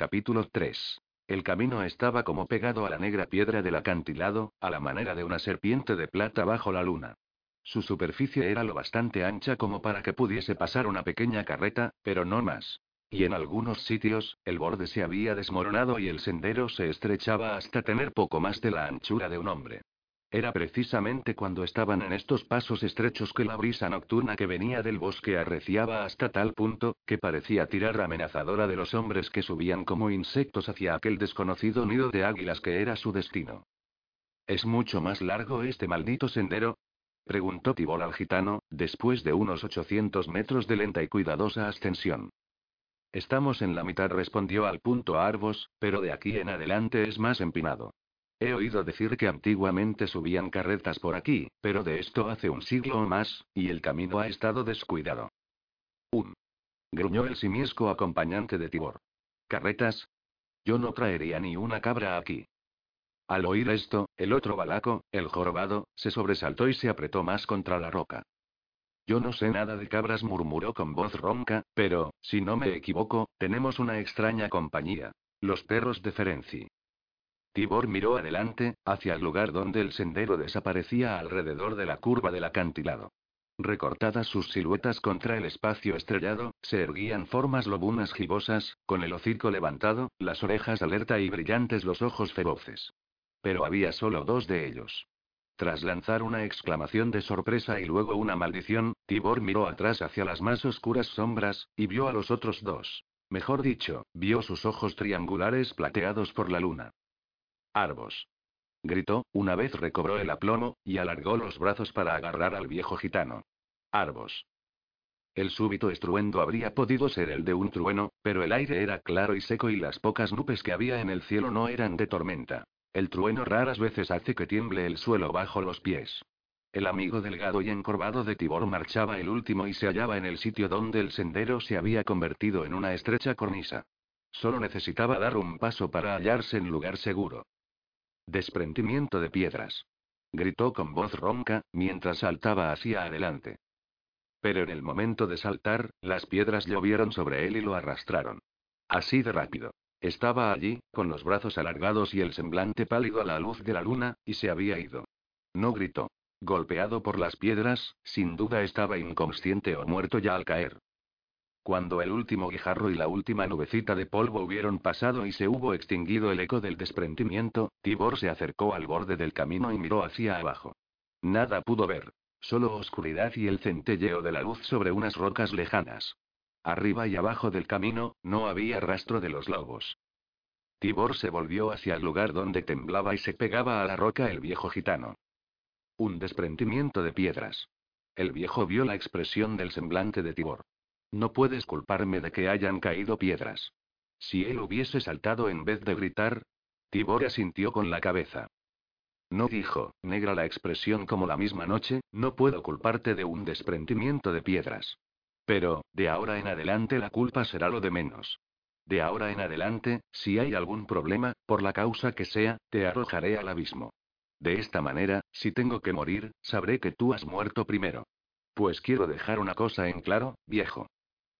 Capítulo 3. El camino estaba como pegado a la negra piedra del acantilado, a la manera de una serpiente de plata bajo la luna. Su superficie era lo bastante ancha como para que pudiese pasar una pequeña carreta, pero no más. Y en algunos sitios, el borde se había desmoronado y el sendero se estrechaba hasta tener poco más de la anchura de un hombre. Era precisamente cuando estaban en estos pasos estrechos que la brisa nocturna que venía del bosque arreciaba hasta tal punto, que parecía tirar amenazadora de los hombres que subían como insectos hacia aquel desconocido nido de águilas que era su destino. ¿Es mucho más largo este maldito sendero? preguntó Tibor al gitano, después de unos 800 metros de lenta y cuidadosa ascensión. Estamos en la mitad, respondió al punto Arbos, pero de aquí en adelante es más empinado. He oído decir que antiguamente subían carretas por aquí, pero de esto hace un siglo o más, y el camino ha estado descuidado. Un. Gruñó el simiesco acompañante de Tibor. ¿Carretas? Yo no traería ni una cabra aquí. Al oír esto, el otro balaco, el jorobado, se sobresaltó y se apretó más contra la roca. Yo no sé nada de cabras, murmuró con voz ronca, pero, si no me equivoco, tenemos una extraña compañía. Los perros de Ferenci. Tibor miró adelante, hacia el lugar donde el sendero desaparecía alrededor de la curva del acantilado. Recortadas sus siluetas contra el espacio estrellado, se erguían formas lobunas gibosas, con el hocico levantado, las orejas alerta y brillantes los ojos feroces. Pero había solo dos de ellos. Tras lanzar una exclamación de sorpresa y luego una maldición, Tibor miró atrás hacia las más oscuras sombras, y vio a los otros dos. Mejor dicho, vio sus ojos triangulares plateados por la luna. Arbos. Gritó, una vez recobró el aplomo, y alargó los brazos para agarrar al viejo gitano. Arbos. El súbito estruendo habría podido ser el de un trueno, pero el aire era claro y seco y las pocas nubes que había en el cielo no eran de tormenta. El trueno raras veces hace que tiemble el suelo bajo los pies. El amigo delgado y encorvado de Tibor marchaba el último y se hallaba en el sitio donde el sendero se había convertido en una estrecha cornisa. Solo necesitaba dar un paso para hallarse en lugar seguro. Desprendimiento de piedras. Gritó con voz ronca, mientras saltaba hacia adelante. Pero en el momento de saltar, las piedras llovieron sobre él y lo arrastraron. Así de rápido. Estaba allí, con los brazos alargados y el semblante pálido a la luz de la luna, y se había ido. No gritó. Golpeado por las piedras, sin duda estaba inconsciente o muerto ya al caer. Cuando el último guijarro y la última nubecita de polvo hubieron pasado y se hubo extinguido el eco del desprendimiento, Tibor se acercó al borde del camino y miró hacia abajo. Nada pudo ver. Solo oscuridad y el centelleo de la luz sobre unas rocas lejanas. Arriba y abajo del camino, no había rastro de los lobos. Tibor se volvió hacia el lugar donde temblaba y se pegaba a la roca el viejo gitano. Un desprendimiento de piedras. El viejo vio la expresión del semblante de Tibor. No puedes culparme de que hayan caído piedras. Si él hubiese saltado en vez de gritar. Tibor asintió con la cabeza. No dijo, negra la expresión como la misma noche, no puedo culparte de un desprendimiento de piedras. Pero, de ahora en adelante la culpa será lo de menos. De ahora en adelante, si hay algún problema, por la causa que sea, te arrojaré al abismo. De esta manera, si tengo que morir, sabré que tú has muerto primero. Pues quiero dejar una cosa en claro, viejo.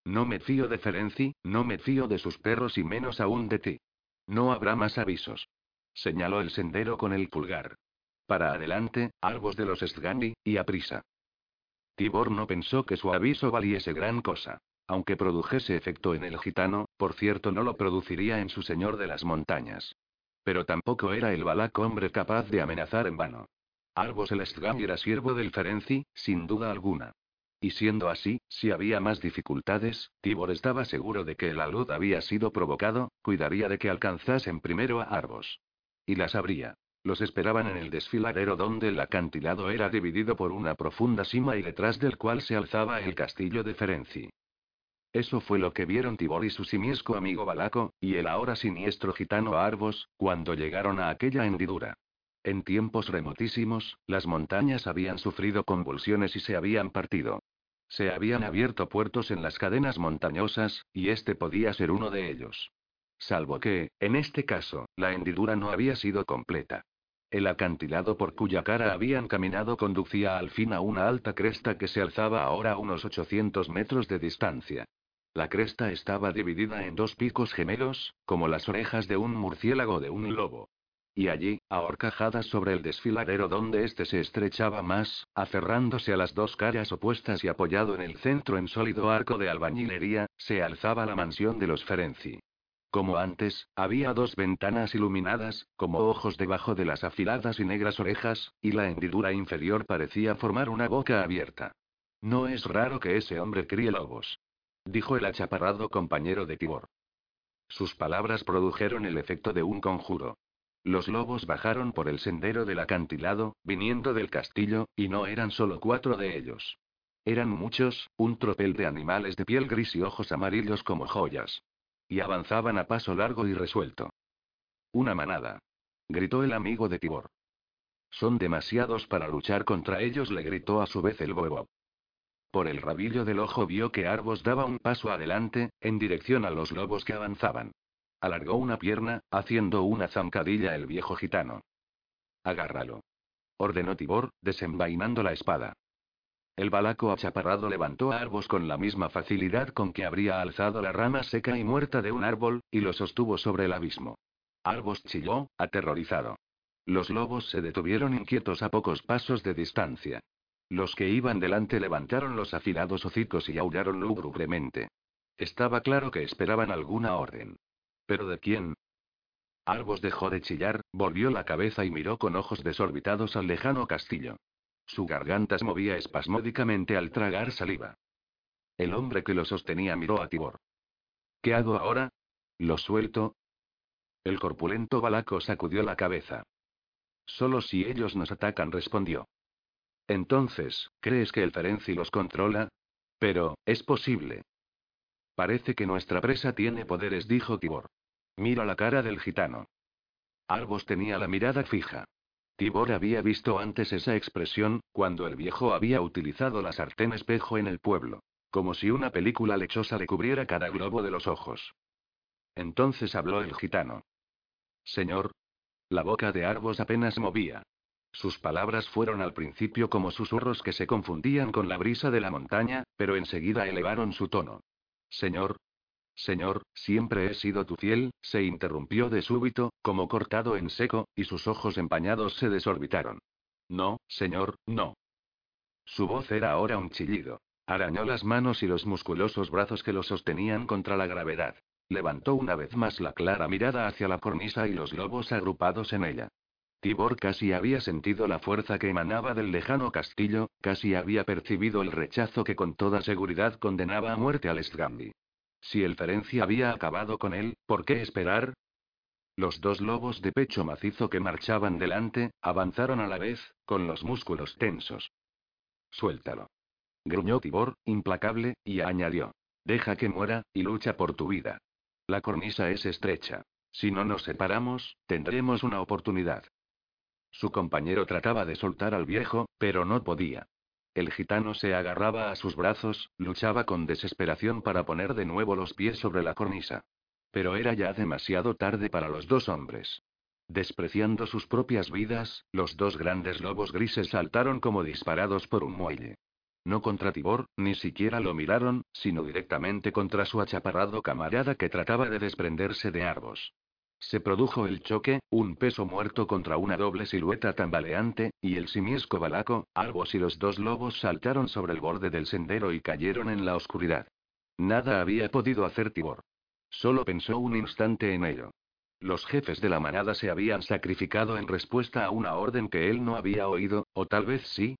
No me fío de Ferenci, no me fío de sus perros y menos aún de ti. No habrá más avisos. Señaló el sendero con el pulgar. Para adelante, albos de los Sgandi, y a prisa. Tibor no pensó que su aviso valiese gran cosa. Aunque produjese efecto en el gitano, por cierto no lo produciría en su señor de las montañas. Pero tampoco era el balaco hombre capaz de amenazar en vano. Albos el Sgandi era siervo del Ferenci, sin duda alguna. Y siendo así, si había más dificultades, Tibor estaba seguro de que el alud había sido provocado, cuidaría de que alcanzasen primero a Arbos. Y las habría. Los esperaban en el desfiladero donde el acantilado era dividido por una profunda cima y detrás del cual se alzaba el castillo de Ferenci. Eso fue lo que vieron Tibor y su simiesco amigo Balaco, y el ahora siniestro gitano Arbos, cuando llegaron a aquella hendidura. En tiempos remotísimos, las montañas habían sufrido convulsiones y se habían partido. Se habían abierto puertos en las cadenas montañosas, y este podía ser uno de ellos. Salvo que, en este caso, la hendidura no había sido completa. El acantilado por cuya cara habían caminado conducía al fin a una alta cresta que se alzaba ahora a unos 800 metros de distancia. La cresta estaba dividida en dos picos gemelos, como las orejas de un murciélago de un lobo. Y allí, ahorcajadas sobre el desfiladero donde éste se estrechaba más, aferrándose a las dos caras opuestas y apoyado en el centro en sólido arco de albañilería, se alzaba la mansión de los Ferenci. Como antes, había dos ventanas iluminadas, como ojos debajo de las afiladas y negras orejas, y la hendidura inferior parecía formar una boca abierta. No es raro que ese hombre críe lobos. Dijo el achaparrado compañero de Tibor. Sus palabras produjeron el efecto de un conjuro. Los lobos bajaron por el sendero del acantilado, viniendo del castillo, y no eran solo cuatro de ellos. Eran muchos, un tropel de animales de piel gris y ojos amarillos como joyas. Y avanzaban a paso largo y resuelto. Una manada. Gritó el amigo de Tibor. Son demasiados para luchar contra ellos, le gritó a su vez el bobo. Por el rabillo del ojo vio que Arbos daba un paso adelante, en dirección a los lobos que avanzaban. Alargó una pierna, haciendo una zancadilla el viejo gitano. Agárralo. Ordenó Tibor, desenvainando la espada. El balaco achaparrado levantó a Arbos con la misma facilidad con que habría alzado la rama seca y muerta de un árbol, y lo sostuvo sobre el abismo. Arbos chilló, aterrorizado. Los lobos se detuvieron inquietos a pocos pasos de distancia. Los que iban delante levantaron los afilados hocicos y aullaron lúgubremente. Estaba claro que esperaban alguna orden. ¿Pero de quién? Arbos dejó de chillar, volvió la cabeza y miró con ojos desorbitados al lejano castillo. Su garganta se movía espasmódicamente al tragar saliva. El hombre que lo sostenía miró a Tibor. ¿Qué hago ahora? ¿Lo suelto? El corpulento balaco sacudió la cabeza. Solo si ellos nos atacan, respondió. Entonces, ¿crees que el Ferenci los controla? Pero, es posible. Parece que nuestra presa tiene poderes, dijo Tibor. Mira la cara del gitano. Arbos tenía la mirada fija. Tibor había visto antes esa expresión, cuando el viejo había utilizado la sartén espejo en el pueblo. Como si una película lechosa le cubriera cada globo de los ojos. Entonces habló el gitano. Señor. La boca de Arbos apenas movía. Sus palabras fueron al principio como susurros que se confundían con la brisa de la montaña, pero enseguida elevaron su tono. Señor, Señor, siempre he sido tu fiel, se interrumpió de súbito, como cortado en seco, y sus ojos empañados se desorbitaron. No, señor, no. Su voz era ahora un chillido. Arañó las manos y los musculosos brazos que lo sostenían contra la gravedad. Levantó una vez más la clara mirada hacia la cornisa y los lobos agrupados en ella. Tibor casi había sentido la fuerza que emanaba del lejano castillo, casi había percibido el rechazo que con toda seguridad condenaba a muerte al Stgambi. Si el Ferencia había acabado con él, ¿por qué esperar? Los dos lobos de pecho macizo que marchaban delante, avanzaron a la vez, con los músculos tensos. Suéltalo. Gruñó Tibor, implacable, y añadió. Deja que muera, y lucha por tu vida. La cornisa es estrecha. Si no nos separamos, tendremos una oportunidad. Su compañero trataba de soltar al viejo, pero no podía. El gitano se agarraba a sus brazos, luchaba con desesperación para poner de nuevo los pies sobre la cornisa. Pero era ya demasiado tarde para los dos hombres. Despreciando sus propias vidas, los dos grandes lobos grises saltaron como disparados por un muelle. No contra Tibor, ni siquiera lo miraron, sino directamente contra su achaparrado camarada que trataba de desprenderse de Arbos. Se produjo el choque, un peso muerto contra una doble silueta tambaleante, y el simiesco balaco, Arbos y los dos lobos saltaron sobre el borde del sendero y cayeron en la oscuridad. Nada había podido hacer Tibor. Solo pensó un instante en ello. Los jefes de la manada se habían sacrificado en respuesta a una orden que él no había oído, o tal vez sí.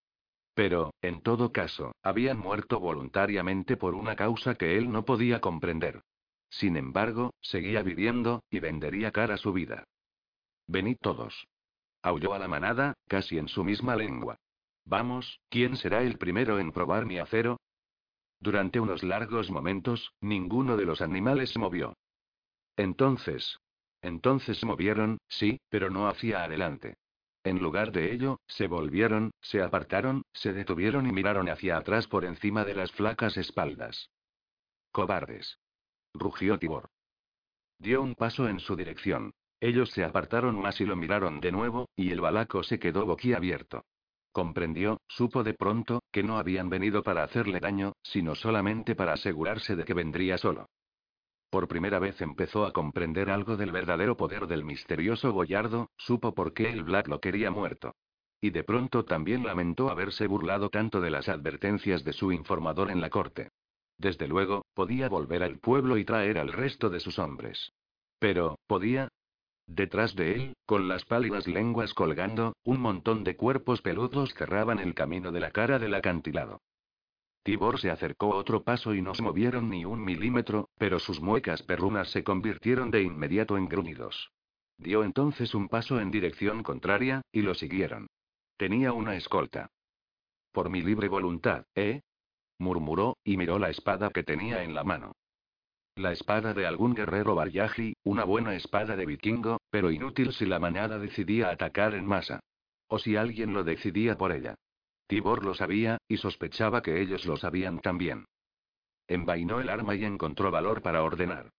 Pero, en todo caso, habían muerto voluntariamente por una causa que él no podía comprender. Sin embargo, seguía viviendo, y vendería cara su vida. Venid todos. Aulló a la manada, casi en su misma lengua. Vamos, ¿quién será el primero en probar mi acero? Durante unos largos momentos, ninguno de los animales se movió. Entonces. Entonces se movieron, sí, pero no hacia adelante. En lugar de ello, se volvieron, se apartaron, se detuvieron y miraron hacia atrás por encima de las flacas espaldas. Cobardes rugió Tibor. Dio un paso en su dirección. Ellos se apartaron más y lo miraron de nuevo, y el balaco se quedó boquiabierto. Comprendió, supo de pronto, que no habían venido para hacerle daño, sino solamente para asegurarse de que vendría solo. Por primera vez empezó a comprender algo del verdadero poder del misterioso Boyardo, supo por qué el Black lo quería muerto. Y de pronto también lamentó haberse burlado tanto de las advertencias de su informador en la corte. Desde luego, podía volver al pueblo y traer al resto de sus hombres. Pero, ¿podía? Detrás de él, con las pálidas lenguas colgando, un montón de cuerpos peludos cerraban el camino de la cara del acantilado. Tibor se acercó otro paso y no se movieron ni un milímetro, pero sus muecas perrunas se convirtieron de inmediato en gruñidos. Dio entonces un paso en dirección contraria, y lo siguieron. Tenía una escolta. Por mi libre voluntad, ¿eh? Murmuró, y miró la espada que tenía en la mano. La espada de algún guerrero Baryaji, una buena espada de vikingo, pero inútil si la manada decidía atacar en masa. O si alguien lo decidía por ella. Tibor lo sabía, y sospechaba que ellos lo sabían también. Envainó el arma y encontró valor para ordenar.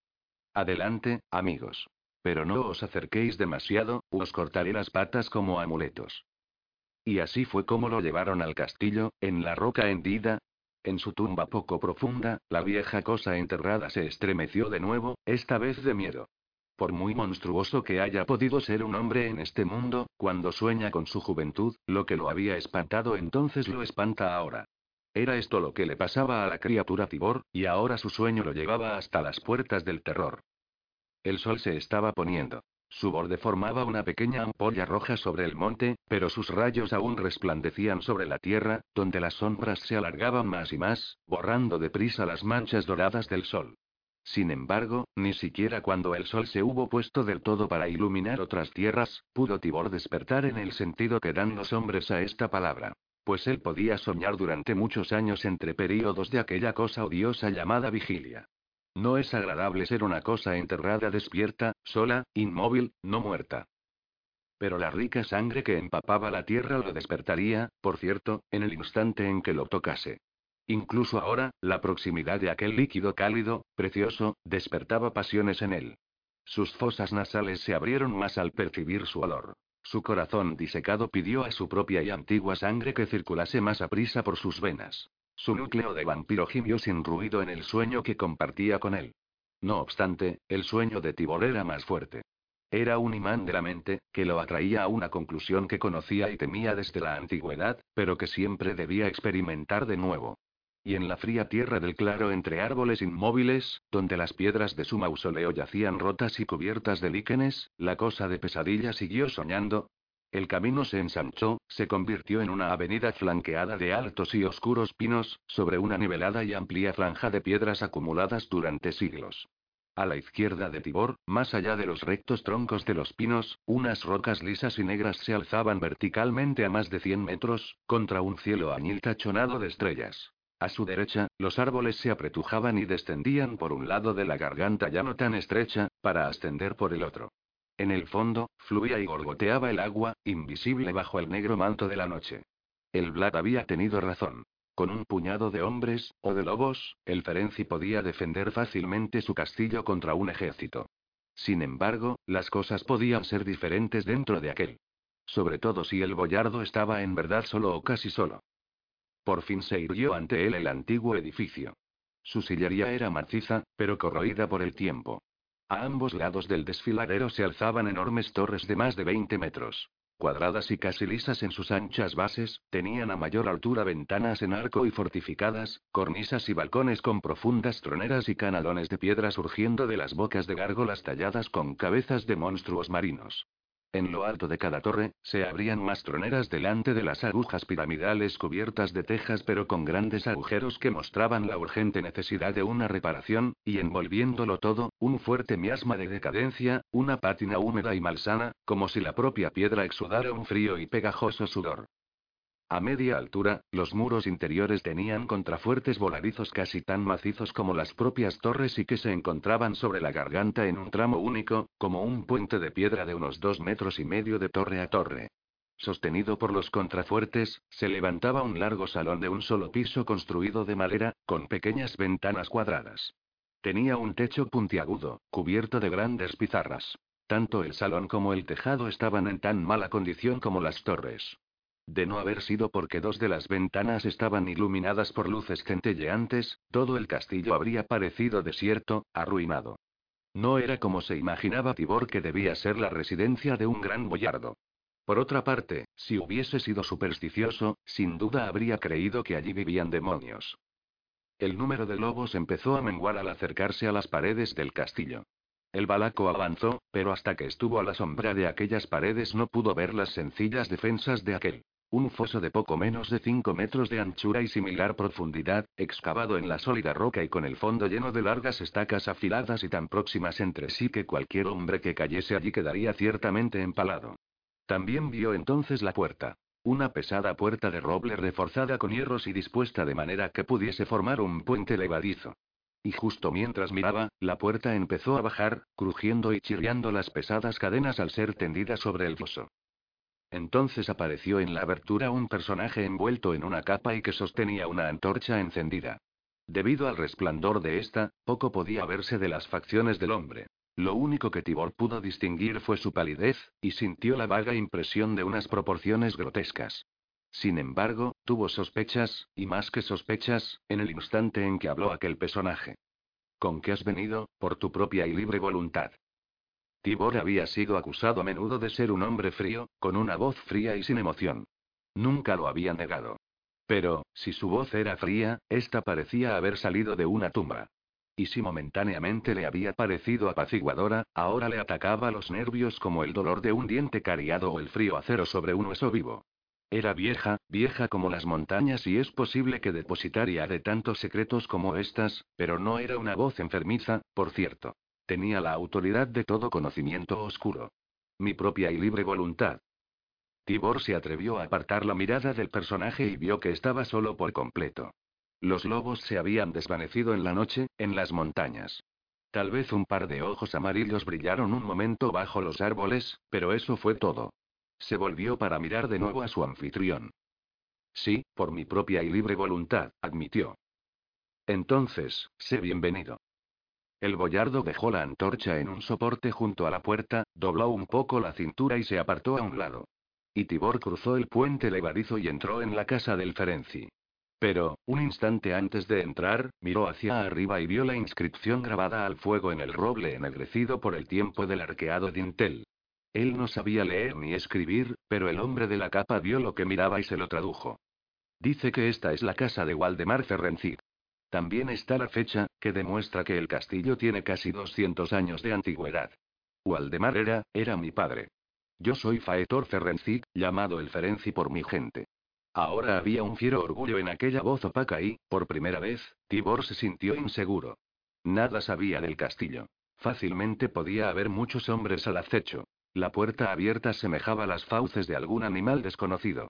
Adelante, amigos. Pero no os acerquéis demasiado, os cortaré las patas como amuletos. Y así fue como lo llevaron al castillo, en la roca hendida. En su tumba poco profunda, la vieja cosa enterrada se estremeció de nuevo, esta vez de miedo. Por muy monstruoso que haya podido ser un hombre en este mundo, cuando sueña con su juventud, lo que lo había espantado entonces lo espanta ahora. Era esto lo que le pasaba a la criatura Tibor, y ahora su sueño lo llevaba hasta las puertas del terror. El sol se estaba poniendo. Su borde formaba una pequeña ampolla roja sobre el monte, pero sus rayos aún resplandecían sobre la tierra, donde las sombras se alargaban más y más, borrando deprisa las manchas doradas del sol. Sin embargo, ni siquiera cuando el sol se hubo puesto del todo para iluminar otras tierras, pudo Tibor despertar en el sentido que dan los hombres a esta palabra. Pues él podía soñar durante muchos años entre períodos de aquella cosa odiosa llamada vigilia. No es agradable ser una cosa enterrada despierta, sola, inmóvil, no muerta. Pero la rica sangre que empapaba la tierra lo despertaría, por cierto, en el instante en que lo tocase. Incluso ahora, la proximidad de aquel líquido cálido, precioso, despertaba pasiones en él. Sus fosas nasales se abrieron más al percibir su olor. Su corazón disecado pidió a su propia y antigua sangre que circulase más a prisa por sus venas. Su núcleo de vampiro gimió sin ruido en el sueño que compartía con él. No obstante, el sueño de Tibor era más fuerte. Era un imán de la mente, que lo atraía a una conclusión que conocía y temía desde la antigüedad, pero que siempre debía experimentar de nuevo. Y en la fría tierra del claro entre árboles inmóviles, donde las piedras de su mausoleo yacían rotas y cubiertas de líquenes, la cosa de pesadilla siguió soñando. El camino se ensanchó, se convirtió en una avenida flanqueada de altos y oscuros pinos, sobre una nivelada y amplia franja de piedras acumuladas durante siglos. A la izquierda de Tibor, más allá de los rectos troncos de los pinos, unas rocas lisas y negras se alzaban verticalmente a más de 100 metros, contra un cielo añil tachonado de estrellas. A su derecha, los árboles se apretujaban y descendían por un lado de la garganta ya no tan estrecha, para ascender por el otro. En el fondo, fluía y gorgoteaba el agua, invisible bajo el negro manto de la noche. El Vlad había tenido razón. Con un puñado de hombres, o de lobos, el Ferenci podía defender fácilmente su castillo contra un ejército. Sin embargo, las cosas podían ser diferentes dentro de aquel. Sobre todo si el boyardo estaba en verdad solo o casi solo. Por fin se irguió ante él el antiguo edificio. Su sillería era maciza, pero corroída por el tiempo. A ambos lados del desfiladero se alzaban enormes torres de más de 20 metros. Cuadradas y casi lisas en sus anchas bases, tenían a mayor altura ventanas en arco y fortificadas, cornisas y balcones con profundas troneras y canalones de piedra surgiendo de las bocas de gárgolas talladas con cabezas de monstruos marinos. En lo alto de cada torre, se abrían más troneras delante de las agujas piramidales cubiertas de tejas pero con grandes agujeros que mostraban la urgente necesidad de una reparación, y envolviéndolo todo, un fuerte miasma de decadencia, una pátina húmeda y malsana, como si la propia piedra exudara un frío y pegajoso sudor. A media altura, los muros interiores tenían contrafuertes voladizos casi tan macizos como las propias torres y que se encontraban sobre la garganta en un tramo único, como un puente de piedra de unos dos metros y medio de torre a torre. Sostenido por los contrafuertes, se levantaba un largo salón de un solo piso construido de madera, con pequeñas ventanas cuadradas. Tenía un techo puntiagudo, cubierto de grandes pizarras. Tanto el salón como el tejado estaban en tan mala condición como las torres. De no haber sido porque dos de las ventanas estaban iluminadas por luces centelleantes, todo el castillo habría parecido desierto, arruinado. No era como se imaginaba Tibor que debía ser la residencia de un gran boyardo. Por otra parte, si hubiese sido supersticioso, sin duda habría creído que allí vivían demonios. El número de lobos empezó a menguar al acercarse a las paredes del castillo. El balaco avanzó, pero hasta que estuvo a la sombra de aquellas paredes no pudo ver las sencillas defensas de aquel. Un foso de poco menos de 5 metros de anchura y similar profundidad, excavado en la sólida roca y con el fondo lleno de largas estacas afiladas y tan próximas entre sí que cualquier hombre que cayese allí quedaría ciertamente empalado. También vio entonces la puerta. Una pesada puerta de roble reforzada con hierros y dispuesta de manera que pudiese formar un puente levadizo. Y justo mientras miraba, la puerta empezó a bajar, crujiendo y chirriando las pesadas cadenas al ser tendida sobre el foso. Entonces apareció en la abertura un personaje envuelto en una capa y que sostenía una antorcha encendida. Debido al resplandor de esta, poco podía verse de las facciones del hombre. Lo único que Tibor pudo distinguir fue su palidez, y sintió la vaga impresión de unas proporciones grotescas. Sin embargo, tuvo sospechas, y más que sospechas, en el instante en que habló aquel personaje. ¿Con qué has venido, por tu propia y libre voluntad? Tibor había sido acusado a menudo de ser un hombre frío, con una voz fría y sin emoción. Nunca lo había negado. Pero, si su voz era fría, esta parecía haber salido de una tumba. Y si momentáneamente le había parecido apaciguadora, ahora le atacaba los nervios como el dolor de un diente cariado o el frío acero sobre un hueso vivo. Era vieja, vieja como las montañas y es posible que depositaria de tantos secretos como estas, pero no era una voz enfermiza, por cierto. Tenía la autoridad de todo conocimiento oscuro. Mi propia y libre voluntad. Tibor se atrevió a apartar la mirada del personaje y vio que estaba solo por completo. Los lobos se habían desvanecido en la noche, en las montañas. Tal vez un par de ojos amarillos brillaron un momento bajo los árboles, pero eso fue todo. Se volvió para mirar de nuevo a su anfitrión. Sí, por mi propia y libre voluntad, admitió. Entonces, sé bienvenido. El boyardo dejó la antorcha en un soporte junto a la puerta, dobló un poco la cintura y se apartó a un lado. Y Tibor cruzó el puente levadizo y entró en la casa del Ferenci. Pero, un instante antes de entrar, miró hacia arriba y vio la inscripción grabada al fuego en el roble ennegrecido por el tiempo del arqueado dintel. Él no sabía leer ni escribir, pero el hombre de la capa vio lo que miraba y se lo tradujo. Dice que esta es la casa de Waldemar Ferenczi. También está la fecha, que demuestra que el castillo tiene casi 200 años de antigüedad. Waldemar era, era mi padre. Yo soy Faetor Ferenczi, llamado el Ferenci por mi gente. Ahora había un fiero orgullo en aquella voz opaca y, por primera vez, Tibor se sintió inseguro. Nada sabía del castillo. Fácilmente podía haber muchos hombres al acecho. La puerta abierta semejaba las fauces de algún animal desconocido.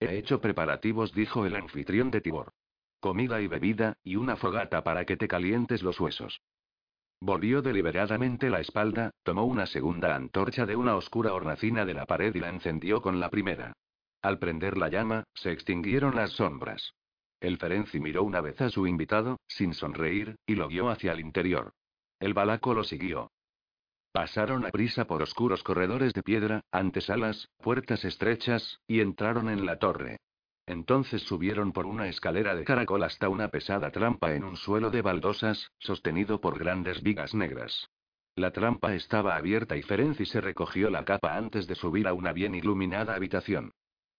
He hecho preparativos, dijo el anfitrión de Tibor. Comida y bebida, y una fogata para que te calientes los huesos. Volvió deliberadamente la espalda, tomó una segunda antorcha de una oscura hornacina de la pared y la encendió con la primera. Al prender la llama, se extinguieron las sombras. El Ferenci miró una vez a su invitado, sin sonreír, y lo guió hacia el interior. El balaco lo siguió. Pasaron a prisa por oscuros corredores de piedra, antesalas, puertas estrechas, y entraron en la torre. Entonces subieron por una escalera de caracol hasta una pesada trampa en un suelo de baldosas, sostenido por grandes vigas negras. La trampa estaba abierta y Ferenci se recogió la capa antes de subir a una bien iluminada habitación.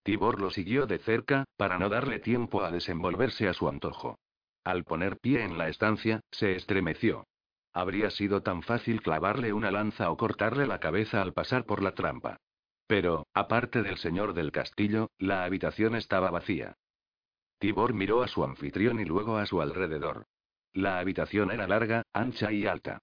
Tibor lo siguió de cerca, para no darle tiempo a desenvolverse a su antojo. Al poner pie en la estancia, se estremeció. Habría sido tan fácil clavarle una lanza o cortarle la cabeza al pasar por la trampa. Pero, aparte del señor del castillo, la habitación estaba vacía. Tibor miró a su anfitrión y luego a su alrededor. La habitación era larga, ancha y alta.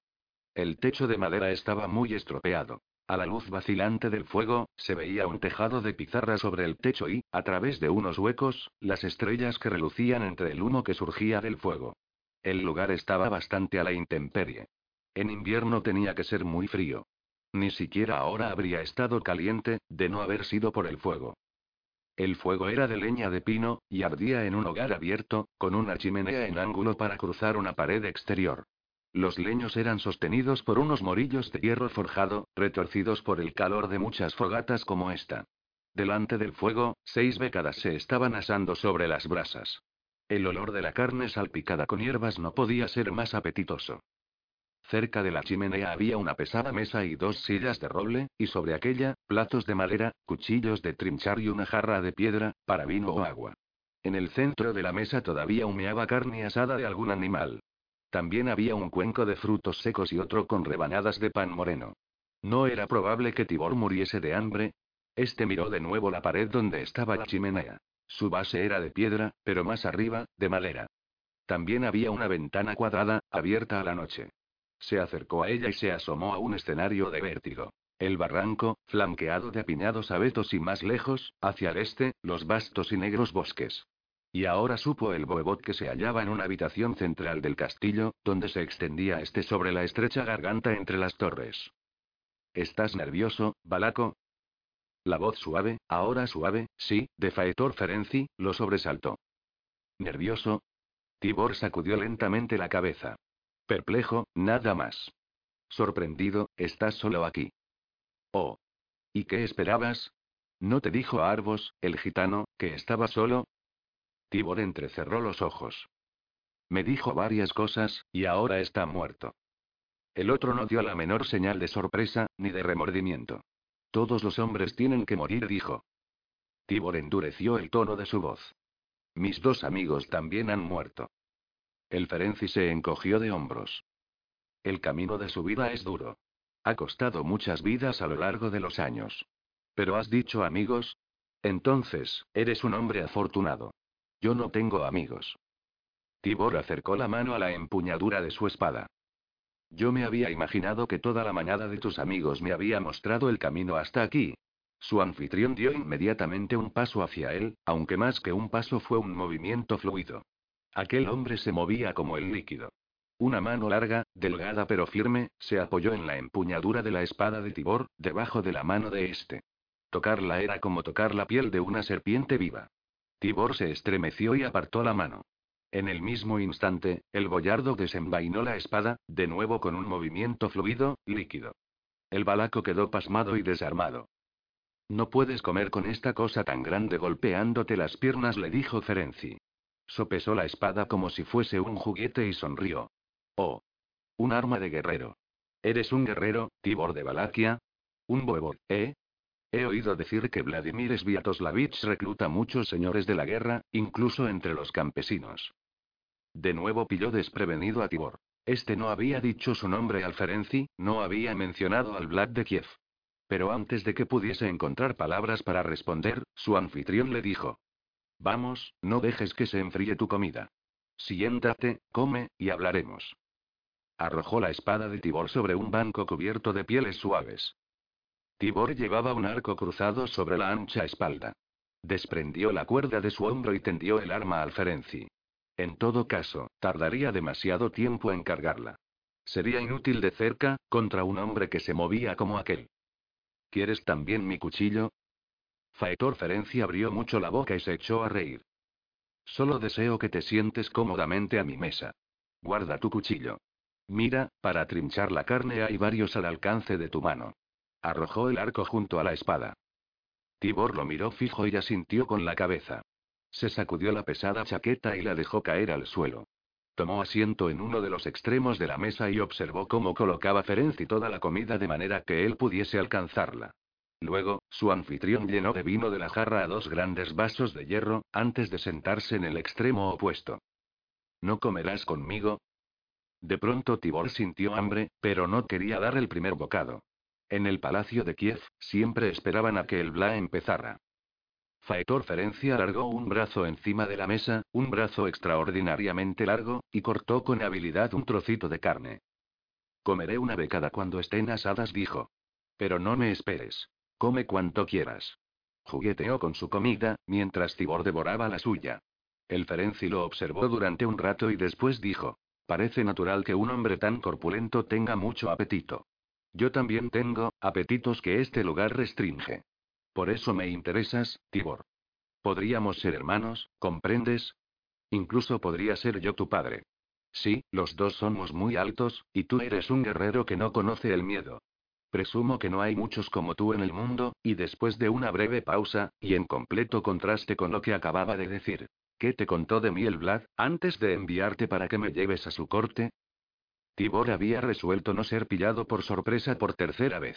El techo de madera estaba muy estropeado. A la luz vacilante del fuego, se veía un tejado de pizarra sobre el techo y, a través de unos huecos, las estrellas que relucían entre el humo que surgía del fuego. El lugar estaba bastante a la intemperie. En invierno tenía que ser muy frío. Ni siquiera ahora habría estado caliente, de no haber sido por el fuego. El fuego era de leña de pino, y ardía en un hogar abierto, con una chimenea en ángulo para cruzar una pared exterior. Los leños eran sostenidos por unos morillos de hierro forjado, retorcidos por el calor de muchas fogatas como esta. delante del fuego, seis bécadas se estaban asando sobre las brasas. El olor de la carne salpicada con hierbas no podía ser más apetitoso. Cerca de la chimenea había una pesada mesa y dos sillas de roble, y sobre aquella, platos de madera, cuchillos de trinchar y una jarra de piedra, para vino o agua. En el centro de la mesa todavía humeaba carne asada de algún animal. También había un cuenco de frutos secos y otro con rebanadas de pan moreno. No era probable que Tibor muriese de hambre. Este miró de nuevo la pared donde estaba la chimenea. Su base era de piedra, pero más arriba, de madera. También había una ventana cuadrada, abierta a la noche. Se acercó a ella y se asomó a un escenario de vértigo. El barranco, flanqueado de apiñados abetos y más lejos, hacia el este, los vastos y negros bosques. Y ahora supo el boebot que se hallaba en una habitación central del castillo, donde se extendía este sobre la estrecha garganta entre las torres. ¿Estás nervioso, Balaco? La voz suave, ahora suave, sí, de Faetor Ferenci, lo sobresaltó. ¿Nervioso? Tibor sacudió lentamente la cabeza. Perplejo, nada más. Sorprendido, estás solo aquí. Oh. ¿Y qué esperabas? ¿No te dijo Arbos, el gitano, que estaba solo? Tibor entrecerró los ojos. Me dijo varias cosas, y ahora está muerto. El otro no dio la menor señal de sorpresa, ni de remordimiento. Todos los hombres tienen que morir, dijo. Tibor endureció el tono de su voz. Mis dos amigos también han muerto. El Ferenci se encogió de hombros. El camino de su vida es duro. Ha costado muchas vidas a lo largo de los años. Pero has dicho amigos. Entonces, eres un hombre afortunado. Yo no tengo amigos. Tibor acercó la mano a la empuñadura de su espada. Yo me había imaginado que toda la mañana de tus amigos me había mostrado el camino hasta aquí. Su anfitrión dio inmediatamente un paso hacia él, aunque más que un paso fue un movimiento fluido. Aquel hombre se movía como el líquido. Una mano larga, delgada pero firme, se apoyó en la empuñadura de la espada de Tibor, debajo de la mano de este. Tocarla era como tocar la piel de una serpiente viva. Tibor se estremeció y apartó la mano. En el mismo instante, el boyardo desenvainó la espada, de nuevo con un movimiento fluido, líquido. El balaco quedó pasmado y desarmado. No puedes comer con esta cosa tan grande golpeándote las piernas, le dijo Ferenci. Sopesó la espada como si fuese un juguete y sonrió. Oh. Un arma de guerrero. ¿Eres un guerrero, Tibor de Valaquia? Un boebo, ¿eh? He oído decir que Vladimir Sviatoslavich recluta muchos señores de la guerra, incluso entre los campesinos. De nuevo pilló desprevenido a Tibor. Este no había dicho su nombre al Ferenci, no había mencionado al Vlad de Kiev. Pero antes de que pudiese encontrar palabras para responder, su anfitrión le dijo: Vamos, no dejes que se enfríe tu comida. Siéntate, come, y hablaremos. Arrojó la espada de Tibor sobre un banco cubierto de pieles suaves. Tibor llevaba un arco cruzado sobre la ancha espalda. Desprendió la cuerda de su hombro y tendió el arma al Ferenci. En todo caso, tardaría demasiado tiempo en cargarla. Sería inútil de cerca, contra un hombre que se movía como aquel. ¿Quieres también mi cuchillo? Faetor Ferenci abrió mucho la boca y se echó a reír. Solo deseo que te sientes cómodamente a mi mesa. Guarda tu cuchillo. Mira, para trinchar la carne hay varios al alcance de tu mano. Arrojó el arco junto a la espada. Tibor lo miró fijo y asintió con la cabeza. Se sacudió la pesada chaqueta y la dejó caer al suelo. Tomó asiento en uno de los extremos de la mesa y observó cómo colocaba Ferenci toda la comida de manera que él pudiese alcanzarla. Luego, su anfitrión llenó de vino de la jarra a dos grandes vasos de hierro, antes de sentarse en el extremo opuesto. ¿No comerás conmigo? De pronto Tibor sintió hambre, pero no quería dar el primer bocado. En el palacio de Kiev, siempre esperaban a que el Bla empezara. Faetor Ferencia alargó un brazo encima de la mesa, un brazo extraordinariamente largo, y cortó con habilidad un trocito de carne. Comeré una becada cuando estén asadas, dijo. Pero no me esperes. Come cuanto quieras. Jugueteó con su comida, mientras Tibor devoraba la suya. El Ferenci lo observó durante un rato y después dijo: Parece natural que un hombre tan corpulento tenga mucho apetito. Yo también tengo, apetitos que este lugar restringe. Por eso me interesas, Tibor. Podríamos ser hermanos, ¿comprendes? Incluso podría ser yo tu padre. Sí, los dos somos muy altos, y tú eres un guerrero que no conoce el miedo. Presumo que no hay muchos como tú en el mundo, y después de una breve pausa, y en completo contraste con lo que acababa de decir, ¿qué te contó de mí el Vlad, antes de enviarte para que me lleves a su corte? Tibor había resuelto no ser pillado por sorpresa por tercera vez.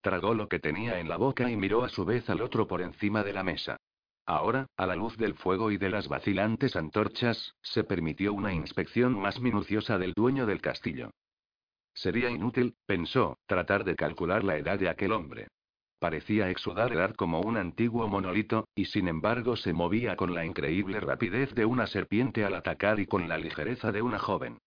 Tragó lo que tenía en la boca y miró a su vez al otro por encima de la mesa. Ahora, a la luz del fuego y de las vacilantes antorchas, se permitió una inspección más minuciosa del dueño del castillo. Sería inútil, pensó, tratar de calcular la edad de aquel hombre. Parecía exudar edad como un antiguo monolito, y sin embargo se movía con la increíble rapidez de una serpiente al atacar y con la ligereza de una joven.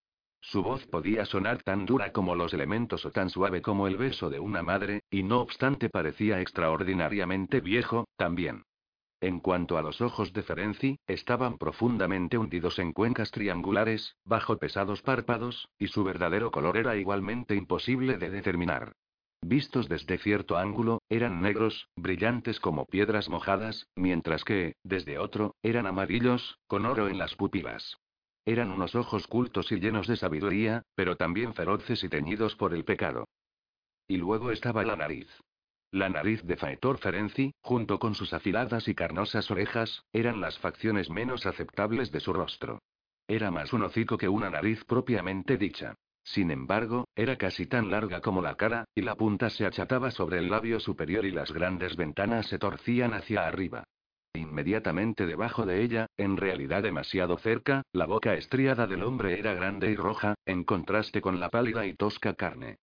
Su voz podía sonar tan dura como los elementos o tan suave como el beso de una madre, y no obstante parecía extraordinariamente viejo, también. En cuanto a los ojos de Ferenci, estaban profundamente hundidos en cuencas triangulares, bajo pesados párpados, y su verdadero color era igualmente imposible de determinar. Vistos desde cierto ángulo, eran negros, brillantes como piedras mojadas, mientras que, desde otro, eran amarillos, con oro en las pupilas. Eran unos ojos cultos y llenos de sabiduría, pero también feroces y teñidos por el pecado. Y luego estaba la nariz. La nariz de Faetor Ferenci, junto con sus afiladas y carnosas orejas, eran las facciones menos aceptables de su rostro. Era más un hocico que una nariz propiamente dicha. Sin embargo, era casi tan larga como la cara, y la punta se achataba sobre el labio superior y las grandes ventanas se torcían hacia arriba. Inmediatamente debajo de ella, en realidad demasiado cerca, la boca estriada del hombre era grande y roja, en contraste con la pálida y tosca carne.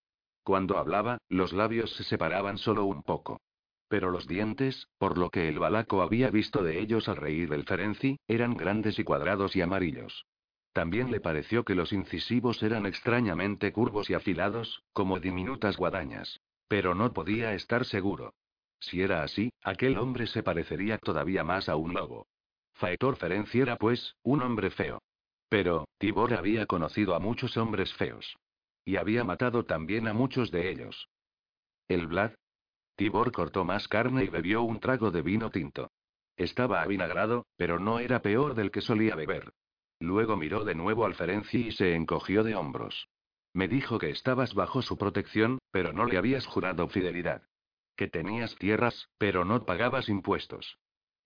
Cuando hablaba, los labios se separaban solo un poco. Pero los dientes, por lo que el balaco había visto de ellos al reír del Ferenci, eran grandes y cuadrados y amarillos. También le pareció que los incisivos eran extrañamente curvos y afilados, como diminutas guadañas. Pero no podía estar seguro. Si era así, aquel hombre se parecería todavía más a un lobo. Faetor Ferenci era, pues, un hombre feo. Pero, Tibor había conocido a muchos hombres feos. Y había matado también a muchos de ellos. ¿El Vlad? Tibor cortó más carne y bebió un trago de vino tinto. Estaba avinagrado, pero no era peor del que solía beber. Luego miró de nuevo al Ferenci y se encogió de hombros. Me dijo que estabas bajo su protección, pero no le habías jurado fidelidad. Que tenías tierras, pero no pagabas impuestos.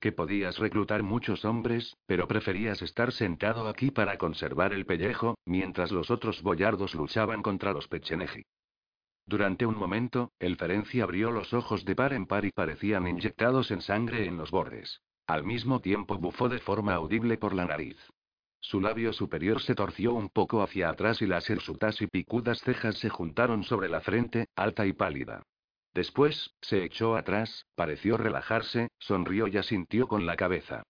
Que podías reclutar muchos hombres, pero preferías estar sentado aquí para conservar el pellejo, mientras los otros boyardos luchaban contra los pecheneji. Durante un momento, el Ferenci abrió los ojos de par en par y parecían inyectados en sangre en los bordes. Al mismo tiempo bufó de forma audible por la nariz. Su labio superior se torció un poco hacia atrás y las hirsutas y picudas cejas se juntaron sobre la frente, alta y pálida. Después, se echó atrás, pareció relajarse, sonrió y asintió con la cabeza.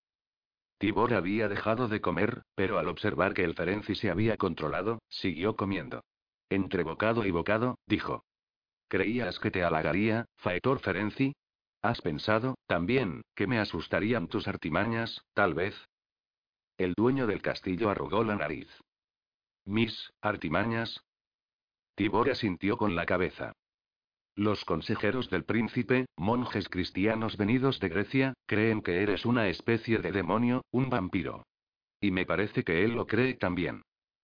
Tibor había dejado de comer, pero al observar que el Ferenci se había controlado, siguió comiendo. Entre bocado y bocado, dijo. ¿Creías que te halagaría, Faetor Ferenci? ¿Has pensado, también, que me asustarían tus artimañas, tal vez? El dueño del castillo arrugó la nariz. ¿Mis artimañas? Tibor asintió con la cabeza. Los consejeros del príncipe, monjes cristianos venidos de Grecia, creen que eres una especie de demonio, un vampiro. Y me parece que él lo cree también.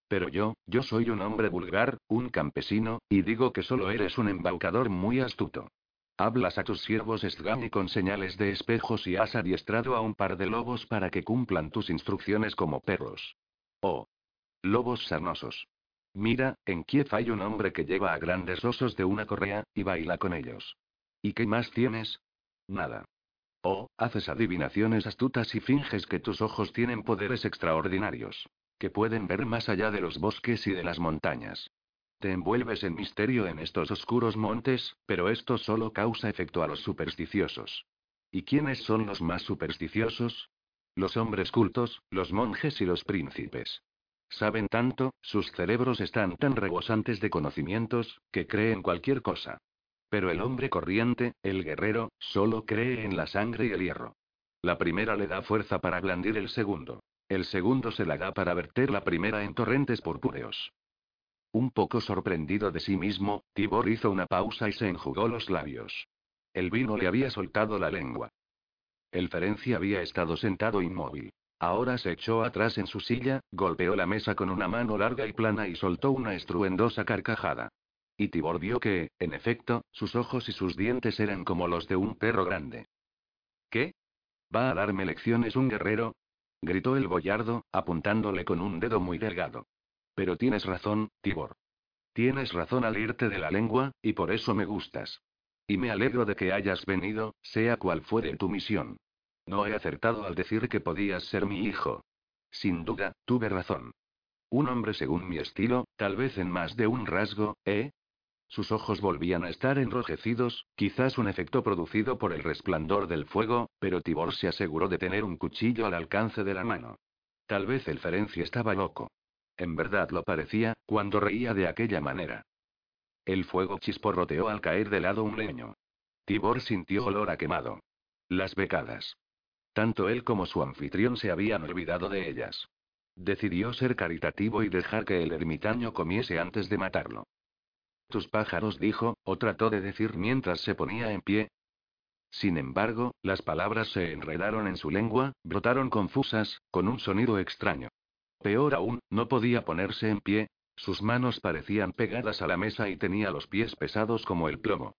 Pero yo, yo soy un hombre vulgar, un campesino, y digo que solo eres un embaucador muy astuto. Hablas a tus siervos Sgami con señales de espejos y has adiestrado a un par de lobos para que cumplan tus instrucciones como perros. Oh. Lobos sarnosos. Mira, en Kiev hay un hombre que lleva a grandes osos de una correa, y baila con ellos. ¿Y qué más tienes? Nada. Oh, haces adivinaciones astutas y finges que tus ojos tienen poderes extraordinarios. Que pueden ver más allá de los bosques y de las montañas. Te envuelves en misterio en estos oscuros montes, pero esto solo causa efecto a los supersticiosos. ¿Y quiénes son los más supersticiosos? Los hombres cultos, los monjes y los príncipes. Saben tanto, sus cerebros están tan rebosantes de conocimientos, que creen cualquier cosa. Pero el hombre corriente, el guerrero, solo cree en la sangre y el hierro. La primera le da fuerza para blandir el segundo. El segundo se la da para verter la primera en torrentes purpúreos. Un poco sorprendido de sí mismo, Tibor hizo una pausa y se enjugó los labios. El vino le había soltado la lengua. El Ferencia había estado sentado inmóvil. Ahora se echó atrás en su silla, golpeó la mesa con una mano larga y plana y soltó una estruendosa carcajada. y Tibor vio que, en efecto, sus ojos y sus dientes eran como los de un perro grande. ¿Qué? ¿Va a darme lecciones un guerrero? gritó el boyardo, apuntándole con un dedo muy delgado. Pero tienes razón, Tibor. Tienes razón al irte de la lengua, y por eso me gustas. Y me alegro de que hayas venido, sea cual fuere tu misión. No he acertado al decir que podías ser mi hijo. Sin duda, tuve razón. Un hombre según mi estilo, tal vez en más de un rasgo, ¿eh? Sus ojos volvían a estar enrojecidos, quizás un efecto producido por el resplandor del fuego, pero Tibor se aseguró de tener un cuchillo al alcance de la mano. Tal vez el Ferenci estaba loco. En verdad lo parecía, cuando reía de aquella manera. El fuego chisporroteó al caer de lado un leño. Tibor sintió olor a quemado. Las becadas. Tanto él como su anfitrión se habían olvidado de ellas. Decidió ser caritativo y dejar que el ermitaño comiese antes de matarlo. Tus pájaros dijo, o trató de decir mientras se ponía en pie. Sin embargo, las palabras se enredaron en su lengua, brotaron confusas, con un sonido extraño. Peor aún, no podía ponerse en pie, sus manos parecían pegadas a la mesa y tenía los pies pesados como el plomo.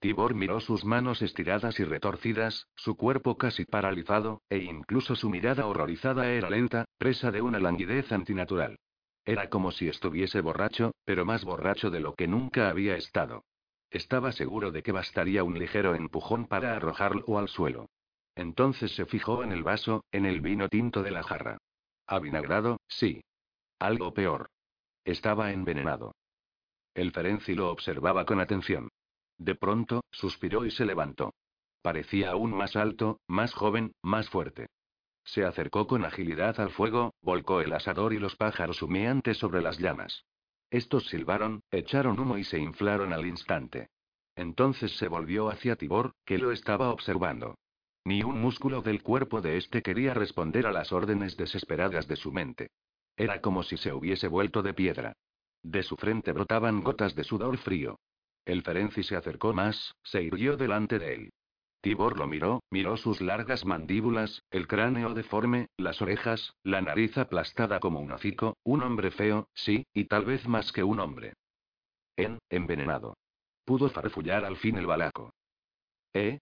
Tibor miró sus manos estiradas y retorcidas, su cuerpo casi paralizado, e incluso su mirada horrorizada era lenta, presa de una languidez antinatural. Era como si estuviese borracho, pero más borracho de lo que nunca había estado. Estaba seguro de que bastaría un ligero empujón para arrojarlo al suelo. Entonces se fijó en el vaso, en el vino tinto de la jarra. Avinagrado, sí. Algo peor. Estaba envenenado. El Ferenci lo observaba con atención. De pronto, suspiró y se levantó. Parecía aún más alto, más joven, más fuerte. Se acercó con agilidad al fuego, volcó el asador y los pájaros humeantes sobre las llamas. Estos silbaron, echaron humo y se inflaron al instante. Entonces se volvió hacia Tibor, que lo estaba observando. Ni un músculo del cuerpo de este quería responder a las órdenes desesperadas de su mente. Era como si se hubiese vuelto de piedra. De su frente brotaban gotas de sudor frío. El Ferenci se acercó más, se irguió delante de él. Tibor lo miró, miró sus largas mandíbulas, el cráneo deforme, las orejas, la nariz aplastada como un hocico, un hombre feo, sí, y tal vez más que un hombre. En, envenenado. Pudo farfullar al fin el balaco. ¿Eh?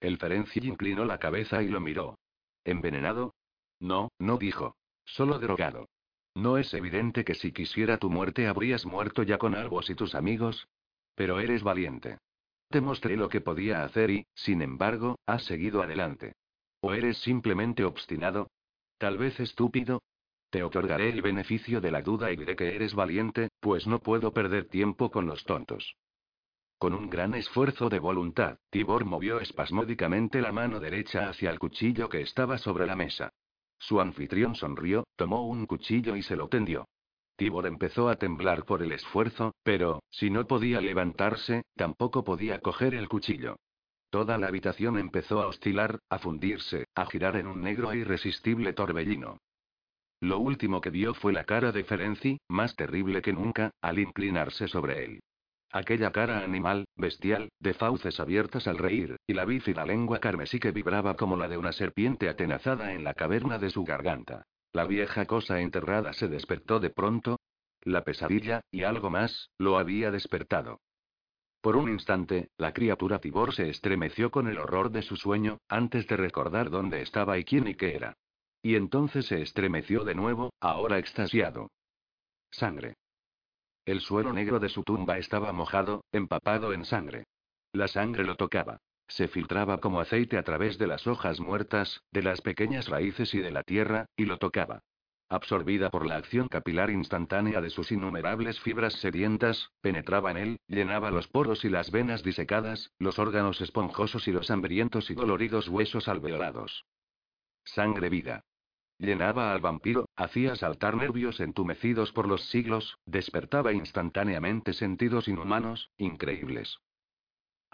El Ferenci inclinó la cabeza y lo miró. ¿Envenenado? No, no dijo. Solo drogado. ¿No es evidente que si quisiera tu muerte habrías muerto ya con Albos y tus amigos? Pero eres valiente. Te mostré lo que podía hacer y, sin embargo, has seguido adelante. ¿O eres simplemente obstinado? Tal vez estúpido. Te otorgaré el beneficio de la duda y diré que eres valiente, pues no puedo perder tiempo con los tontos. Con un gran esfuerzo de voluntad, Tibor movió espasmódicamente la mano derecha hacia el cuchillo que estaba sobre la mesa. Su anfitrión sonrió, tomó un cuchillo y se lo tendió. Tibor empezó a temblar por el esfuerzo, pero, si no podía levantarse, tampoco podía coger el cuchillo. Toda la habitación empezó a oscilar, a fundirse, a girar en un negro e irresistible torbellino. Lo último que vio fue la cara de Ferenci, más terrible que nunca, al inclinarse sobre él. Aquella cara animal, bestial, de fauces abiertas al reír, y la bífida lengua carmesí que vibraba como la de una serpiente atenazada en la caverna de su garganta. La vieja cosa enterrada se despertó de pronto. La pesadilla, y algo más, lo había despertado. Por un instante, la criatura Tibor se estremeció con el horror de su sueño, antes de recordar dónde estaba y quién y qué era. Y entonces se estremeció de nuevo, ahora extasiado. Sangre. El suelo negro de su tumba estaba mojado, empapado en sangre. La sangre lo tocaba. Se filtraba como aceite a través de las hojas muertas, de las pequeñas raíces y de la tierra, y lo tocaba. Absorbida por la acción capilar instantánea de sus innumerables fibras sedientas, penetraba en él, llenaba los poros y las venas disecadas, los órganos esponjosos y los hambrientos y doloridos huesos alveolados. Sangre vida. Llenaba al vampiro, hacía saltar nervios entumecidos por los siglos, despertaba instantáneamente sentidos inhumanos, increíbles.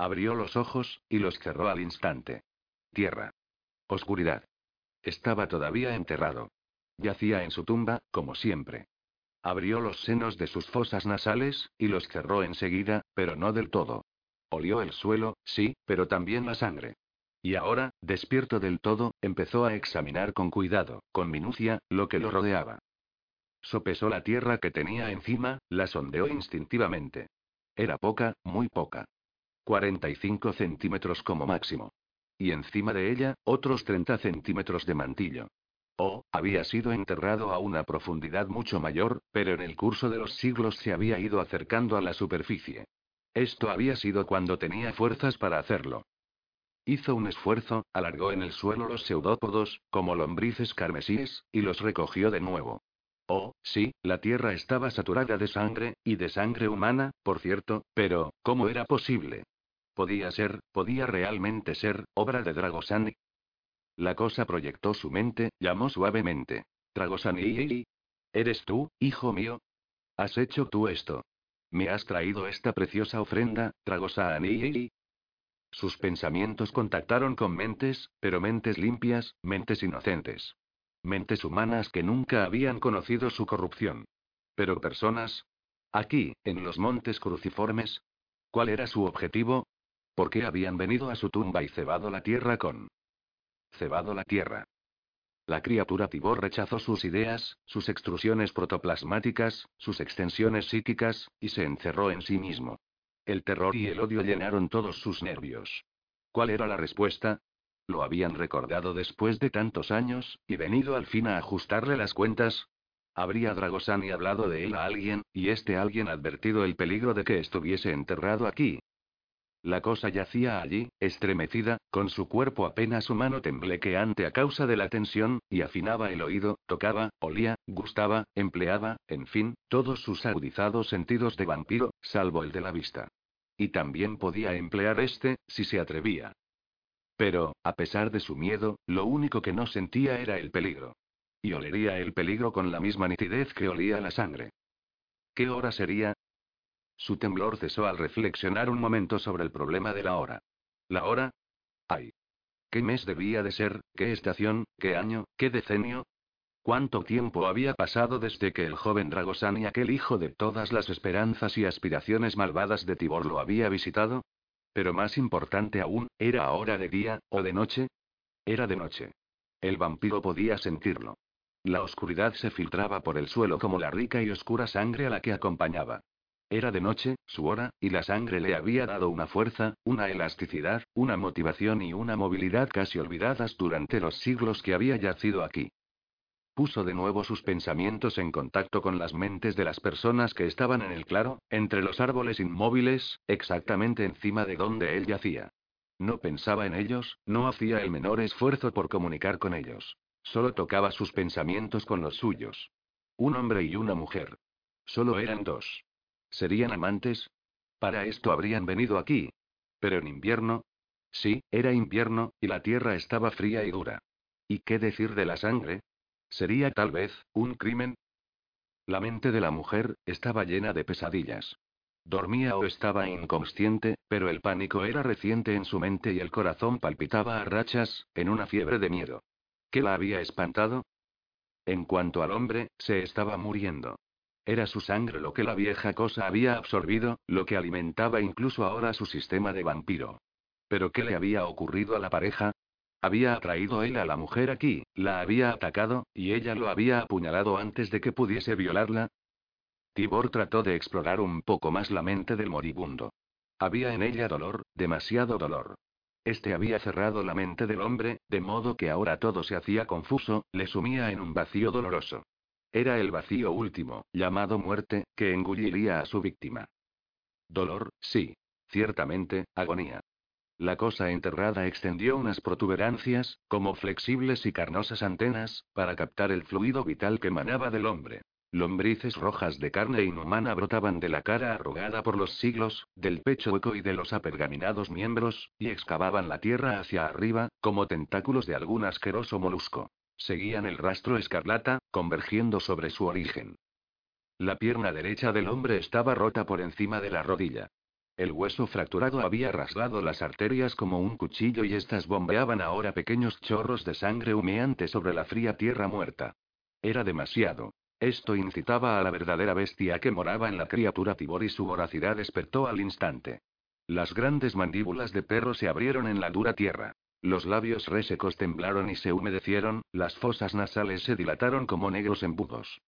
Abrió los ojos, y los cerró al instante. Tierra. Oscuridad. Estaba todavía enterrado. Yacía en su tumba, como siempre. Abrió los senos de sus fosas nasales, y los cerró enseguida, pero no del todo. Olió el suelo, sí, pero también la sangre. Y ahora, despierto del todo, empezó a examinar con cuidado, con minucia, lo que lo rodeaba. Sopesó la tierra que tenía encima, la sondeó instintivamente. Era poca, muy poca. 45 centímetros como máximo. Y encima de ella, otros 30 centímetros de mantillo. Oh, había sido enterrado a una profundidad mucho mayor, pero en el curso de los siglos se había ido acercando a la superficie. Esto había sido cuando tenía fuerzas para hacerlo. Hizo un esfuerzo, alargó en el suelo los pseudópodos, como lombrices carmesíes, y los recogió de nuevo. Oh, sí, la tierra estaba saturada de sangre, y de sangre humana, por cierto, pero, ¿cómo era posible? Podía ser, podía realmente ser, obra de Dragosani. La cosa proyectó su mente, llamó suavemente. Dragosani. ¿Eres tú, hijo mío? ¿Has hecho tú esto? ¿Me has traído esta preciosa ofrenda, Dragosani? Sus pensamientos contactaron con mentes, pero mentes limpias, mentes inocentes. Mentes humanas que nunca habían conocido su corrupción. Pero personas. Aquí, en los montes cruciformes. ¿Cuál era su objetivo? ¿Por qué habían venido a su tumba y cebado la tierra con... Cebado la tierra. La criatura Tibor rechazó sus ideas, sus extrusiones protoplasmáticas, sus extensiones psíquicas, y se encerró en sí mismo. El terror y el odio llenaron todos sus nervios. ¿Cuál era la respuesta? Lo habían recordado después de tantos años, y venido al fin a ajustarle las cuentas. Habría Dragosani hablado de él a alguien, y este alguien advertido el peligro de que estuviese enterrado aquí. La cosa yacía allí, estremecida, con su cuerpo apenas humano temblequeante a causa de la tensión, y afinaba el oído, tocaba, olía, gustaba, empleaba, en fin, todos sus agudizados sentidos de vampiro, salvo el de la vista. Y también podía emplear este, si se atrevía. Pero, a pesar de su miedo, lo único que no sentía era el peligro. Y olería el peligro con la misma nitidez que olía la sangre. ¿Qué hora sería? Su temblor cesó al reflexionar un momento sobre el problema de la hora. ¿La hora? ¡Ay! ¿Qué mes debía de ser? ¿Qué estación? ¿Qué año? ¿Qué decenio? ¿Cuánto tiempo había pasado desde que el joven Dragosan y aquel hijo de todas las esperanzas y aspiraciones malvadas de Tibor lo había visitado? Pero más importante aún, ¿era ahora de día, o de noche? Era de noche. El vampiro podía sentirlo. La oscuridad se filtraba por el suelo como la rica y oscura sangre a la que acompañaba. Era de noche, su hora, y la sangre le había dado una fuerza, una elasticidad, una motivación y una movilidad casi olvidadas durante los siglos que había yacido aquí puso de nuevo sus pensamientos en contacto con las mentes de las personas que estaban en el claro, entre los árboles inmóviles, exactamente encima de donde él yacía. No pensaba en ellos, no hacía el menor esfuerzo por comunicar con ellos. Solo tocaba sus pensamientos con los suyos. Un hombre y una mujer. Solo eran dos. ¿Serían amantes? Para esto habrían venido aquí. Pero en invierno. Sí, era invierno, y la tierra estaba fría y dura. ¿Y qué decir de la sangre? ¿Sería tal vez, un crimen? La mente de la mujer, estaba llena de pesadillas. Dormía o estaba inconsciente, pero el pánico era reciente en su mente y el corazón palpitaba a rachas, en una fiebre de miedo. ¿Qué la había espantado? En cuanto al hombre, se estaba muriendo. Era su sangre lo que la vieja cosa había absorbido, lo que alimentaba incluso ahora su sistema de vampiro. ¿Pero qué le había ocurrido a la pareja? Había atraído él a la mujer aquí, la había atacado, y ella lo había apuñalado antes de que pudiese violarla. Tibor trató de explorar un poco más la mente del moribundo. Había en ella dolor, demasiado dolor. Este había cerrado la mente del hombre, de modo que ahora todo se hacía confuso, le sumía en un vacío doloroso. Era el vacío último, llamado muerte, que engulliría a su víctima. Dolor, sí. Ciertamente, agonía. La cosa enterrada extendió unas protuberancias, como flexibles y carnosas antenas, para captar el fluido vital que emanaba del hombre. Lombrices rojas de carne inhumana brotaban de la cara arrugada por los siglos, del pecho hueco y de los apergaminados miembros, y excavaban la tierra hacia arriba, como tentáculos de algún asqueroso molusco. Seguían el rastro escarlata, convergiendo sobre su origen. La pierna derecha del hombre estaba rota por encima de la rodilla. El hueso fracturado había rasgado las arterias como un cuchillo y éstas bombeaban ahora pequeños chorros de sangre humeante sobre la fría tierra muerta. Era demasiado. Esto incitaba a la verdadera bestia que moraba en la criatura Tibor y su voracidad despertó al instante. Las grandes mandíbulas de perro se abrieron en la dura tierra. Los labios resecos temblaron y se humedecieron, las fosas nasales se dilataron como negros embudos.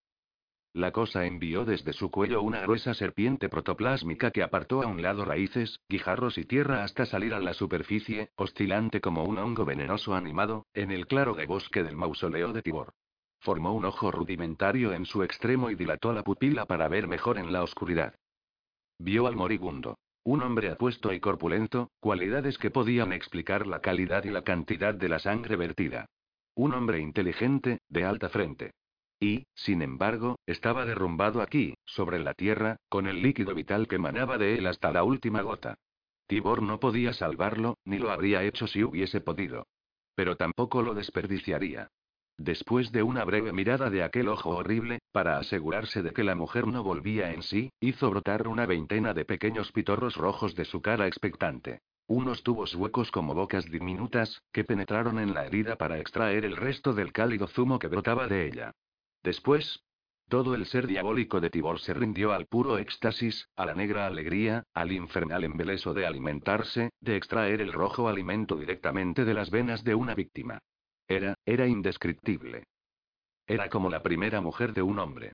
La cosa envió desde su cuello una gruesa serpiente protoplásmica que apartó a un lado raíces, guijarros y tierra hasta salir a la superficie, oscilante como un hongo venenoso animado, en el claro de bosque del mausoleo de Tibor. Formó un ojo rudimentario en su extremo y dilató la pupila para ver mejor en la oscuridad. Vio al moribundo. Un hombre apuesto y corpulento, cualidades que podían explicar la calidad y la cantidad de la sangre vertida. Un hombre inteligente, de alta frente. Y, sin embargo, estaba derrumbado aquí, sobre la tierra, con el líquido vital que manaba de él hasta la última gota. Tibor no podía salvarlo, ni lo habría hecho si hubiese podido. Pero tampoco lo desperdiciaría. Después de una breve mirada de aquel ojo horrible, para asegurarse de que la mujer no volvía en sí, hizo brotar una veintena de pequeños pitorros rojos de su cara expectante. Unos tubos huecos como bocas diminutas, que penetraron en la herida para extraer el resto del cálido zumo que brotaba de ella. Después, todo el ser diabólico de Tibor se rindió al puro éxtasis, a la negra alegría, al infernal embeleso de alimentarse, de extraer el rojo alimento directamente de las venas de una víctima. Era, era indescriptible. Era como la primera mujer de un hombre.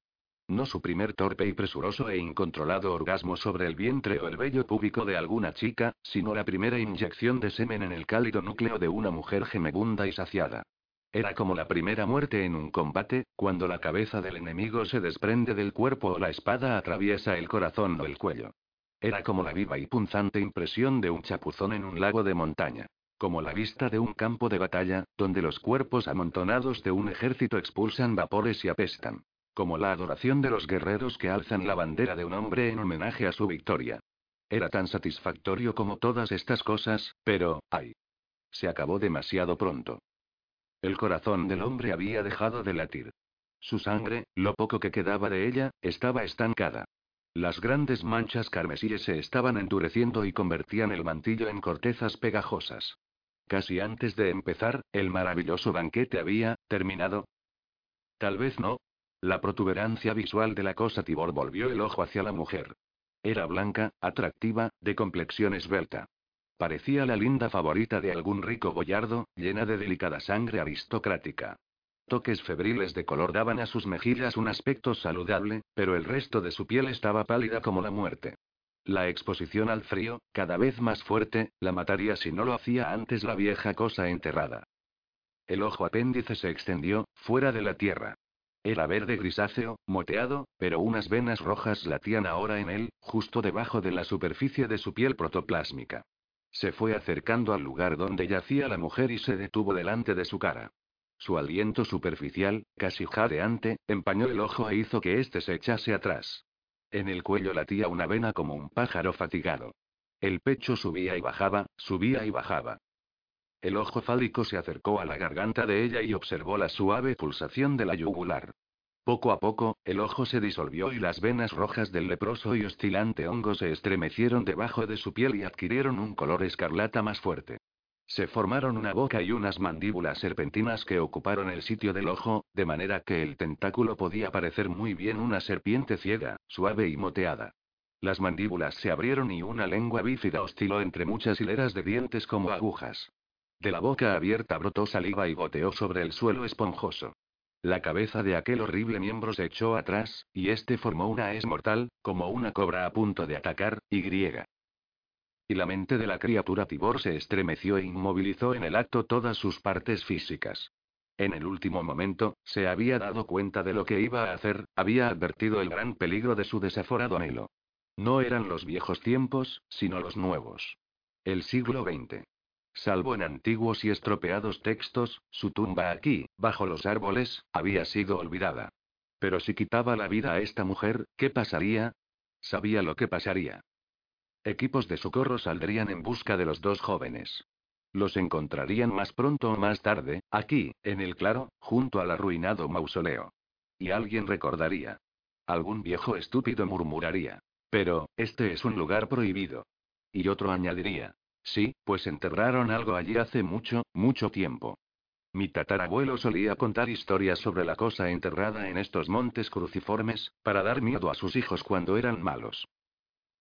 No su primer torpe y presuroso e incontrolado orgasmo sobre el vientre o el vello púbico de alguna chica, sino la primera inyección de semen en el cálido núcleo de una mujer gemebunda y saciada. Era como la primera muerte en un combate, cuando la cabeza del enemigo se desprende del cuerpo o la espada atraviesa el corazón o el cuello. Era como la viva y punzante impresión de un chapuzón en un lago de montaña. Como la vista de un campo de batalla, donde los cuerpos amontonados de un ejército expulsan vapores y apestan. Como la adoración de los guerreros que alzan la bandera de un hombre en homenaje a su victoria. Era tan satisfactorio como todas estas cosas, pero, ay. Se acabó demasiado pronto. El corazón del hombre había dejado de latir. Su sangre, lo poco que quedaba de ella, estaba estancada. Las grandes manchas carmesíes se estaban endureciendo y convertían el mantillo en cortezas pegajosas. Casi antes de empezar, el maravilloso banquete había terminado. Tal vez no. La protuberancia visual de la cosa Tibor volvió el ojo hacia la mujer. Era blanca, atractiva, de complexión esbelta. Parecía la linda favorita de algún rico boyardo, llena de delicada sangre aristocrática. Toques febriles de color daban a sus mejillas un aspecto saludable, pero el resto de su piel estaba pálida como la muerte. La exposición al frío, cada vez más fuerte, la mataría si no lo hacía antes la vieja cosa enterrada. El ojo apéndice se extendió, fuera de la tierra. Era verde grisáceo, moteado, pero unas venas rojas latían ahora en él, justo debajo de la superficie de su piel protoplásmica. Se fue acercando al lugar donde yacía la mujer y se detuvo delante de su cara. Su aliento superficial, casi jadeante, empañó el ojo e hizo que éste se echase atrás. En el cuello latía una vena como un pájaro fatigado. El pecho subía y bajaba, subía y bajaba. El ojo fálico se acercó a la garganta de ella y observó la suave pulsación de la yugular. Poco a poco, el ojo se disolvió y las venas rojas del leproso y oscilante hongo se estremecieron debajo de su piel y adquirieron un color escarlata más fuerte. Se formaron una boca y unas mandíbulas serpentinas que ocuparon el sitio del ojo, de manera que el tentáculo podía parecer muy bien una serpiente ciega, suave y moteada. Las mandíbulas se abrieron y una lengua bífida osciló entre muchas hileras de dientes como agujas. De la boca abierta brotó saliva y goteó sobre el suelo esponjoso. La cabeza de aquel horrible miembro se echó atrás, y este formó una es mortal, como una cobra a punto de atacar, y griega. Y la mente de la criatura Tibor se estremeció e inmovilizó en el acto todas sus partes físicas. En el último momento, se había dado cuenta de lo que iba a hacer, había advertido el gran peligro de su desaforado anhelo. No eran los viejos tiempos, sino los nuevos. El siglo XX. Salvo en antiguos y estropeados textos, su tumba aquí, bajo los árboles, había sido olvidada. Pero si quitaba la vida a esta mujer, ¿qué pasaría? Sabía lo que pasaría. Equipos de socorro saldrían en busca de los dos jóvenes. Los encontrarían más pronto o más tarde, aquí, en el claro, junto al arruinado mausoleo. Y alguien recordaría. Algún viejo estúpido murmuraría. Pero, este es un lugar prohibido. Y otro añadiría. Sí, pues enterraron algo allí hace mucho, mucho tiempo. Mi tatarabuelo solía contar historias sobre la cosa enterrada en estos montes cruciformes, para dar miedo a sus hijos cuando eran malos.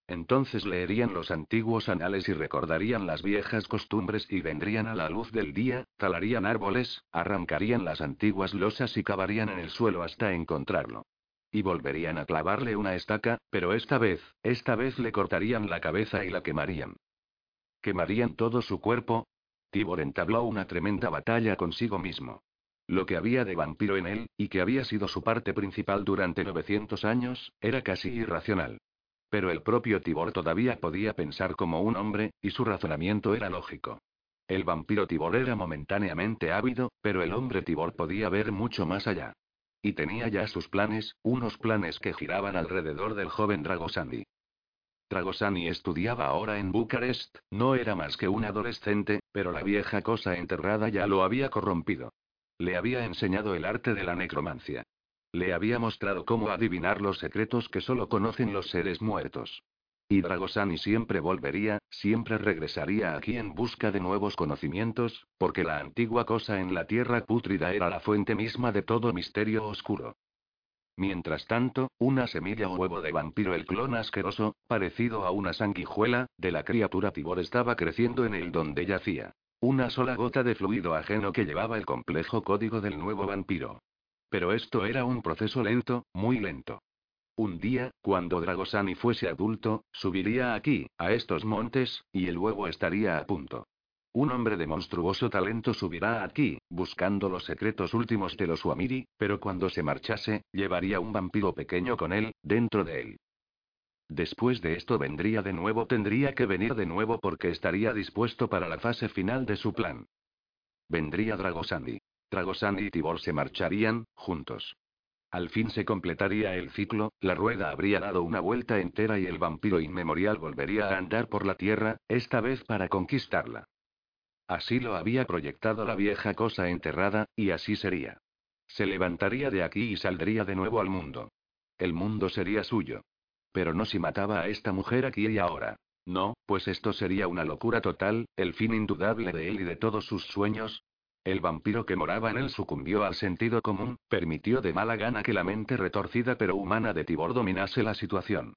Entonces leerían los antiguos anales y recordarían las viejas costumbres y vendrían a la luz del día, talarían árboles, arrancarían las antiguas losas y cavarían en el suelo hasta encontrarlo. Y volverían a clavarle una estaca, pero esta vez, esta vez le cortarían la cabeza y la quemarían. ¿Quemarían todo su cuerpo? Tibor entabló una tremenda batalla consigo mismo. Lo que había de vampiro en él, y que había sido su parte principal durante 900 años, era casi irracional. Pero el propio Tibor todavía podía pensar como un hombre, y su razonamiento era lógico. El vampiro Tibor era momentáneamente ávido, pero el hombre Tibor podía ver mucho más allá. Y tenía ya sus planes, unos planes que giraban alrededor del joven Dragosani. Dragosani estudiaba ahora en Bucarest, no era más que un adolescente, pero la vieja cosa enterrada ya lo había corrompido. Le había enseñado el arte de la necromancia. Le había mostrado cómo adivinar los secretos que solo conocen los seres muertos. Y Dragosani siempre volvería, siempre regresaría aquí en busca de nuevos conocimientos, porque la antigua cosa en la tierra pútrida era la fuente misma de todo misterio oscuro. Mientras tanto, una semilla o huevo de vampiro, el clon asqueroso, parecido a una sanguijuela, de la criatura Tibor estaba creciendo en el donde yacía. Una sola gota de fluido ajeno que llevaba el complejo código del nuevo vampiro. Pero esto era un proceso lento, muy lento. Un día, cuando Dragosani fuese adulto, subiría aquí, a estos montes, y el huevo estaría a punto. Un hombre de monstruoso talento subirá aquí, buscando los secretos últimos de los Suamiri, pero cuando se marchase, llevaría un vampiro pequeño con él, dentro de él. Después de esto vendría de nuevo, tendría que venir de nuevo porque estaría dispuesto para la fase final de su plan. Vendría Dragosandi. Dragosandi y Tibor se marcharían, juntos. Al fin se completaría el ciclo, la rueda habría dado una vuelta entera y el vampiro inmemorial volvería a andar por la tierra, esta vez para conquistarla. Así lo había proyectado la vieja cosa enterrada, y así sería. Se levantaría de aquí y saldría de nuevo al mundo. El mundo sería suyo. Pero no si mataba a esta mujer aquí y ahora. No, pues esto sería una locura total, el fin indudable de él y de todos sus sueños. El vampiro que moraba en él sucumbió al sentido común, permitió de mala gana que la mente retorcida pero humana de Tibor dominase la situación.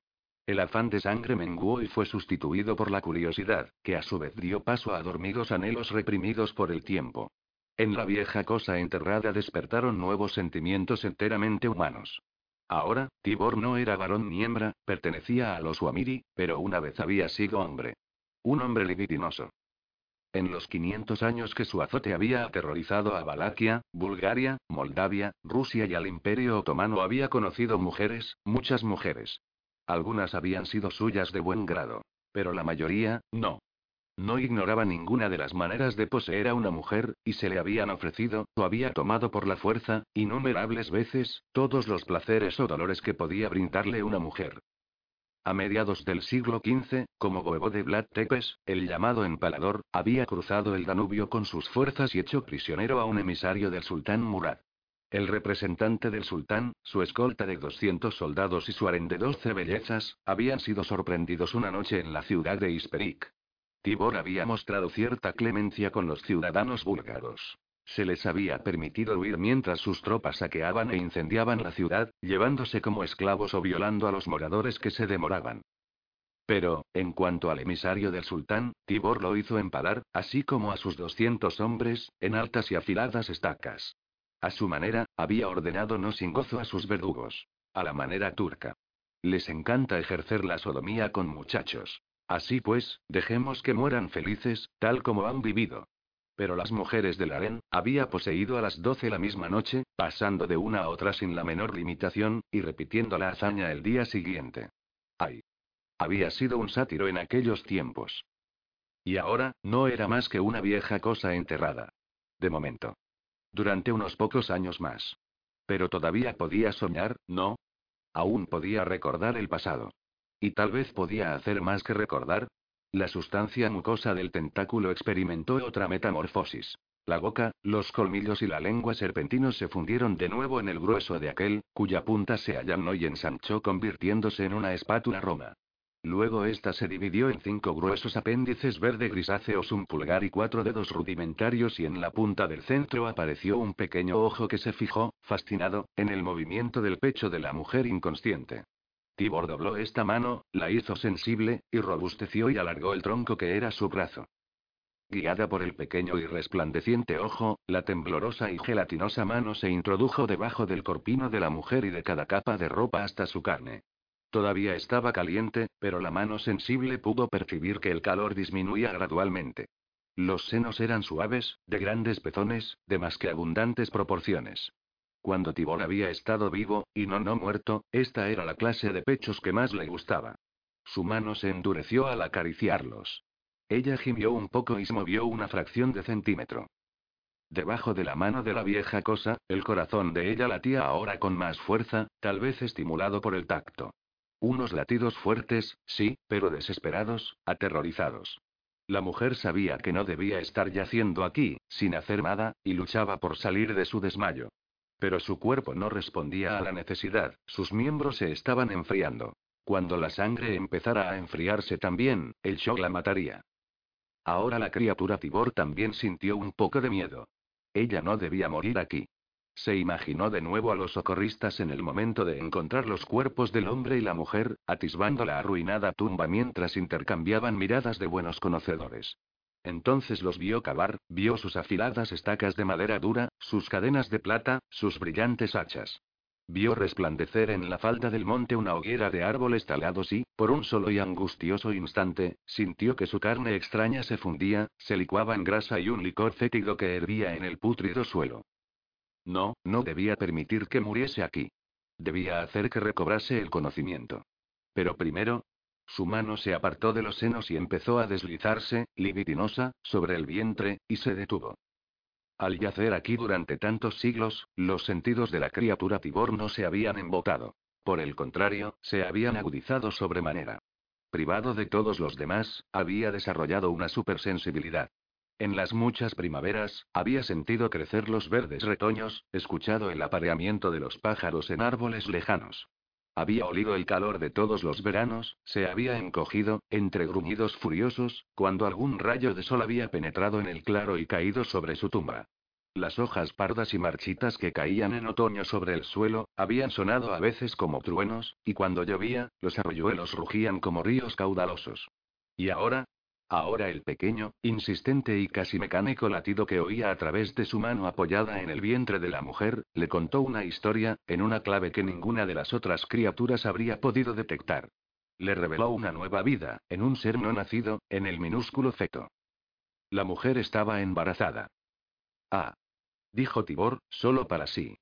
El afán de sangre menguó y fue sustituido por la curiosidad, que a su vez dio paso a dormidos anhelos reprimidos por el tiempo. En la vieja cosa enterrada despertaron nuevos sentimientos enteramente humanos. Ahora, Tibor no era varón ni hembra, pertenecía a los Wamiri, pero una vez había sido hombre. Un hombre libidinoso. En los 500 años que su azote había aterrorizado a Valaquia, Bulgaria, Moldavia, Rusia y al Imperio Otomano había conocido mujeres, muchas mujeres. Algunas habían sido suyas de buen grado. Pero la mayoría, no. No ignoraba ninguna de las maneras de poseer a una mujer, y se le habían ofrecido, o había tomado por la fuerza, innumerables veces, todos los placeres o dolores que podía brindarle una mujer. A mediados del siglo XV, como huevo de Vlad Tepes, el llamado empalador, había cruzado el Danubio con sus fuerzas y hecho prisionero a un emisario del sultán Murad. El representante del sultán, su escolta de 200 soldados y su harén de 12 bellezas, habían sido sorprendidos una noche en la ciudad de Isperik. Tibor había mostrado cierta clemencia con los ciudadanos búlgaros. Se les había permitido huir mientras sus tropas saqueaban e incendiaban la ciudad, llevándose como esclavos o violando a los moradores que se demoraban. Pero, en cuanto al emisario del sultán, Tibor lo hizo empalar, así como a sus 200 hombres, en altas y afiladas estacas. A su manera, había ordenado no sin gozo a sus verdugos. A la manera turca. Les encanta ejercer la sodomía con muchachos. Así pues, dejemos que mueran felices, tal como han vivido. Pero las mujeres del harén, había poseído a las doce la misma noche, pasando de una a otra sin la menor limitación, y repitiendo la hazaña el día siguiente. ¡Ay! Había sido un sátiro en aquellos tiempos. Y ahora, no era más que una vieja cosa enterrada. De momento. Durante unos pocos años más. Pero todavía podía soñar, ¿no? Aún podía recordar el pasado. Y tal vez podía hacer más que recordar. La sustancia mucosa del tentáculo experimentó otra metamorfosis. La boca, los colmillos y la lengua serpentinos se fundieron de nuevo en el grueso de aquel, cuya punta se allanó y ensanchó convirtiéndose en una espátula roma. Luego esta se dividió en cinco gruesos apéndices verde grisáceos, un pulgar y cuatro dedos rudimentarios y en la punta del centro apareció un pequeño ojo que se fijó, fascinado, en el movimiento del pecho de la mujer inconsciente. Tibor dobló esta mano, la hizo sensible, y robusteció y alargó el tronco que era su brazo. Guiada por el pequeño y resplandeciente ojo, la temblorosa y gelatinosa mano se introdujo debajo del corpino de la mujer y de cada capa de ropa hasta su carne. Todavía estaba caliente, pero la mano sensible pudo percibir que el calor disminuía gradualmente. Los senos eran suaves, de grandes pezones, de más que abundantes proporciones. Cuando Tibor había estado vivo, y no no muerto, esta era la clase de pechos que más le gustaba. Su mano se endureció al acariciarlos. Ella gimió un poco y se movió una fracción de centímetro. Debajo de la mano de la vieja cosa, el corazón de ella latía ahora con más fuerza, tal vez estimulado por el tacto. Unos latidos fuertes, sí, pero desesperados, aterrorizados. La mujer sabía que no debía estar yaciendo aquí, sin hacer nada, y luchaba por salir de su desmayo. Pero su cuerpo no respondía a la necesidad, sus miembros se estaban enfriando. Cuando la sangre empezara a enfriarse también, el shock la mataría. Ahora la criatura Tibor también sintió un poco de miedo. Ella no debía morir aquí. Se imaginó de nuevo a los socorristas en el momento de encontrar los cuerpos del hombre y la mujer, atisbando la arruinada tumba mientras intercambiaban miradas de buenos conocedores. Entonces los vio cavar, vio sus afiladas estacas de madera dura, sus cadenas de plata, sus brillantes hachas. Vio resplandecer en la falda del monte una hoguera de árboles talados y, por un solo y angustioso instante, sintió que su carne extraña se fundía, se licuaba en grasa y un licor fétido que hervía en el pútrido suelo. No, no debía permitir que muriese aquí. Debía hacer que recobrase el conocimiento. Pero primero, su mano se apartó de los senos y empezó a deslizarse, libidinosa, sobre el vientre, y se detuvo. Al yacer aquí durante tantos siglos, los sentidos de la criatura Tibor no se habían embotado. Por el contrario, se habían agudizado sobremanera. Privado de todos los demás, había desarrollado una supersensibilidad. En las muchas primaveras, había sentido crecer los verdes retoños, escuchado el apareamiento de los pájaros en árboles lejanos. Había olido el calor de todos los veranos, se había encogido, entre gruñidos furiosos, cuando algún rayo de sol había penetrado en el claro y caído sobre su tumba. Las hojas pardas y marchitas que caían en otoño sobre el suelo, habían sonado a veces como truenos, y cuando llovía, los arroyuelos rugían como ríos caudalosos. Y ahora, Ahora el pequeño, insistente y casi mecánico latido que oía a través de su mano apoyada en el vientre de la mujer, le contó una historia, en una clave que ninguna de las otras criaturas habría podido detectar. Le reveló una nueva vida, en un ser no nacido, en el minúsculo feto. La mujer estaba embarazada. Ah. Dijo Tibor, solo para sí.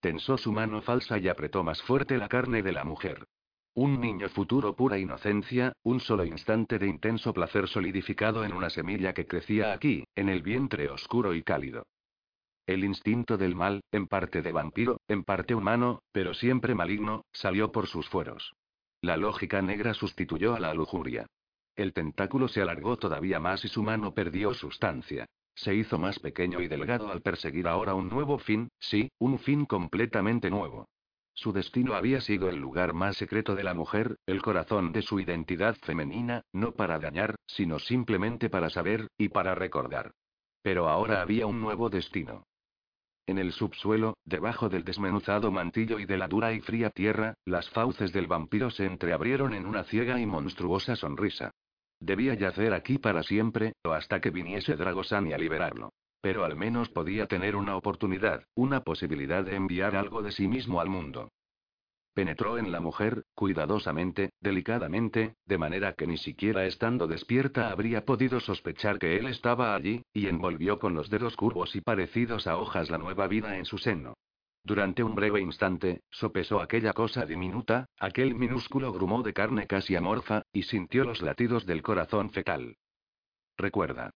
Tensó su mano falsa y apretó más fuerte la carne de la mujer. Un niño futuro pura inocencia, un solo instante de intenso placer solidificado en una semilla que crecía aquí, en el vientre oscuro y cálido. El instinto del mal, en parte de vampiro, en parte humano, pero siempre maligno, salió por sus fueros. La lógica negra sustituyó a la lujuria. El tentáculo se alargó todavía más y su mano perdió sustancia. Se hizo más pequeño y delgado al perseguir ahora un nuevo fin, sí, un fin completamente nuevo. Su destino había sido el lugar más secreto de la mujer, el corazón de su identidad femenina, no para dañar, sino simplemente para saber, y para recordar. Pero ahora había un nuevo destino. En el subsuelo, debajo del desmenuzado mantillo y de la dura y fría tierra, las fauces del vampiro se entreabrieron en una ciega y monstruosa sonrisa. Debía yacer aquí para siempre, o hasta que viniese Dragosani a liberarlo. Pero al menos podía tener una oportunidad, una posibilidad de enviar algo de sí mismo al mundo. Penetró en la mujer, cuidadosamente, delicadamente, de manera que ni siquiera estando despierta habría podido sospechar que él estaba allí, y envolvió con los dedos curvos y parecidos a hojas la nueva vida en su seno. Durante un breve instante, sopesó aquella cosa diminuta, aquel minúsculo grumo de carne casi amorfa, y sintió los latidos del corazón fetal. Recuerda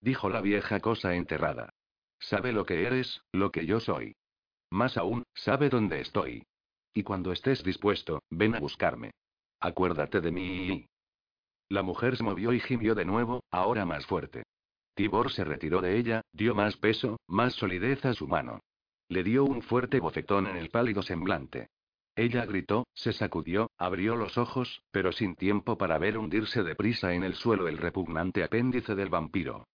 dijo la vieja cosa enterrada. Sabe lo que eres, lo que yo soy. Más aún, sabe dónde estoy. Y cuando estés dispuesto, ven a buscarme. Acuérdate de mí. La mujer se movió y gimió de nuevo, ahora más fuerte. Tibor se retiró de ella, dio más peso, más solidez a su mano. Le dio un fuerte bofetón en el pálido semblante. Ella gritó, se sacudió, abrió los ojos, pero sin tiempo para ver hundirse deprisa en el suelo el repugnante apéndice del vampiro.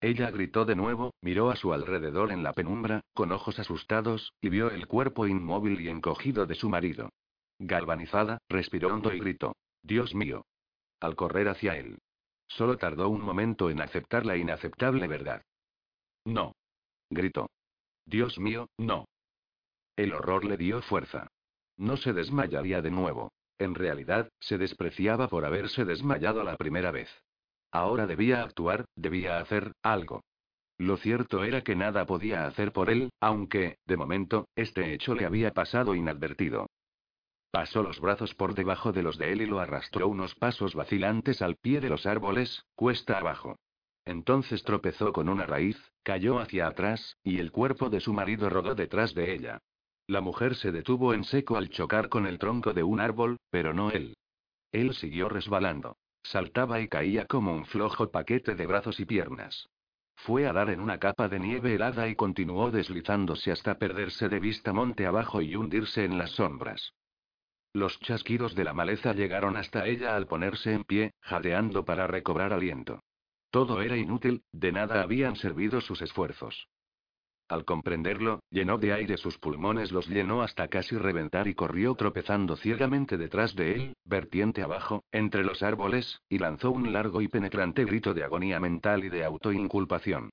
Ella gritó de nuevo, miró a su alrededor en la penumbra, con ojos asustados, y vio el cuerpo inmóvil y encogido de su marido. Galvanizada, respiró hondo y gritó. Dios mío. Al correr hacia él. Solo tardó un momento en aceptar la inaceptable verdad. No. Gritó. Dios mío, no. El horror le dio fuerza. No se desmayaría de nuevo. En realidad, se despreciaba por haberse desmayado la primera vez. Ahora debía actuar, debía hacer algo. Lo cierto era que nada podía hacer por él, aunque, de momento, este hecho le había pasado inadvertido. Pasó los brazos por debajo de los de él y lo arrastró unos pasos vacilantes al pie de los árboles, cuesta abajo. Entonces tropezó con una raíz, cayó hacia atrás, y el cuerpo de su marido rodó detrás de ella. La mujer se detuvo en seco al chocar con el tronco de un árbol, pero no él. Él siguió resbalando. Saltaba y caía como un flojo paquete de brazos y piernas. Fue a dar en una capa de nieve helada y continuó deslizándose hasta perderse de vista monte abajo y hundirse en las sombras. Los chasquidos de la maleza llegaron hasta ella al ponerse en pie, jadeando para recobrar aliento. Todo era inútil, de nada habían servido sus esfuerzos. Al comprenderlo, llenó de aire sus pulmones, los llenó hasta casi reventar y corrió tropezando ciegamente detrás de él, vertiente abajo, entre los árboles, y lanzó un largo y penetrante grito de agonía mental y de autoinculpación.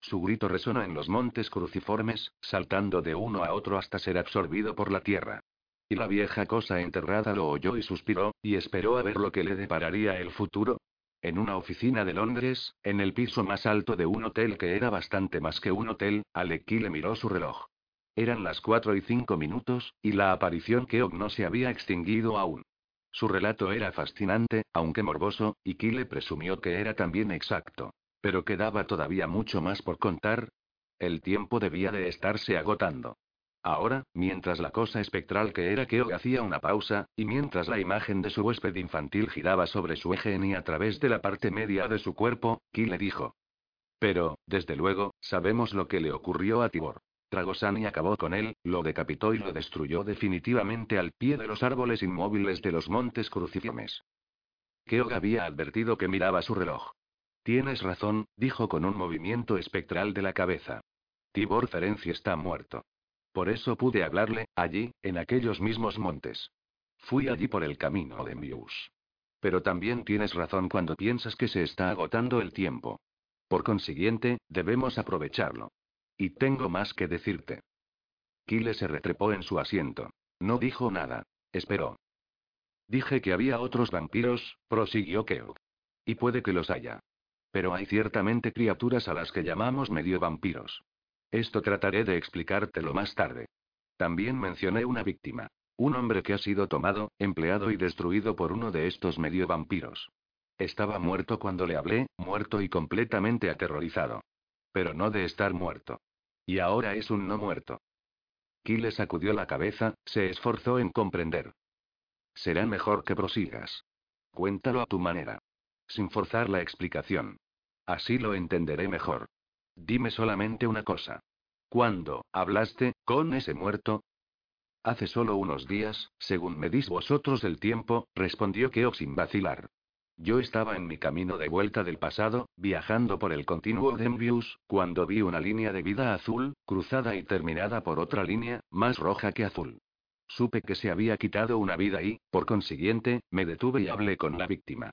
Su grito resonó en los montes cruciformes, saltando de uno a otro hasta ser absorbido por la tierra. Y la vieja cosa enterrada lo oyó y suspiró, y esperó a ver lo que le depararía el futuro, en una oficina de Londres, en el piso más alto de un hotel que era bastante más que un hotel, Aleki le miró su reloj. Eran las cuatro y cinco minutos, y la aparición Keog no se había extinguido aún. Su relato era fascinante, aunque morboso, y Kile presumió que era también exacto. Pero quedaba todavía mucho más por contar. El tiempo debía de estarse agotando. Ahora, mientras la cosa espectral que era Keog hacía una pausa, y mientras la imagen de su huésped infantil giraba sobre su eje y a través de la parte media de su cuerpo, Ki le dijo. Pero, desde luego, sabemos lo que le ocurrió a Tibor. Tragosani acabó con él, lo decapitó y lo destruyó definitivamente al pie de los árboles inmóviles de los montes cruciformes. Keog había advertido que miraba su reloj. Tienes razón, dijo con un movimiento espectral de la cabeza. Tibor Ferenci está muerto. Por eso pude hablarle, allí, en aquellos mismos montes. Fui allí por el camino de Mius. Pero también tienes razón cuando piensas que se está agotando el tiempo. Por consiguiente, debemos aprovecharlo. Y tengo más que decirte. Kile se retrepó en su asiento. No dijo nada. Esperó. Dije que había otros vampiros, prosiguió Keo. Y puede que los haya. Pero hay ciertamente criaturas a las que llamamos medio vampiros. Esto trataré de explicártelo más tarde. También mencioné una víctima. Un hombre que ha sido tomado, empleado y destruido por uno de estos medio vampiros. Estaba muerto cuando le hablé, muerto y completamente aterrorizado. Pero no de estar muerto. Y ahora es un no muerto. Kile sacudió la cabeza, se esforzó en comprender. Será mejor que prosigas. Cuéntalo a tu manera. Sin forzar la explicación. Así lo entenderé mejor. Dime solamente una cosa. ¿Cuándo hablaste con ese muerto? Hace solo unos días, según me dis vosotros el tiempo, respondió Keo sin vacilar. Yo estaba en mi camino de vuelta del pasado, viajando por el continuo de Envius, cuando vi una línea de vida azul, cruzada y terminada por otra línea, más roja que azul. Supe que se había quitado una vida y, por consiguiente, me detuve y hablé con la víctima.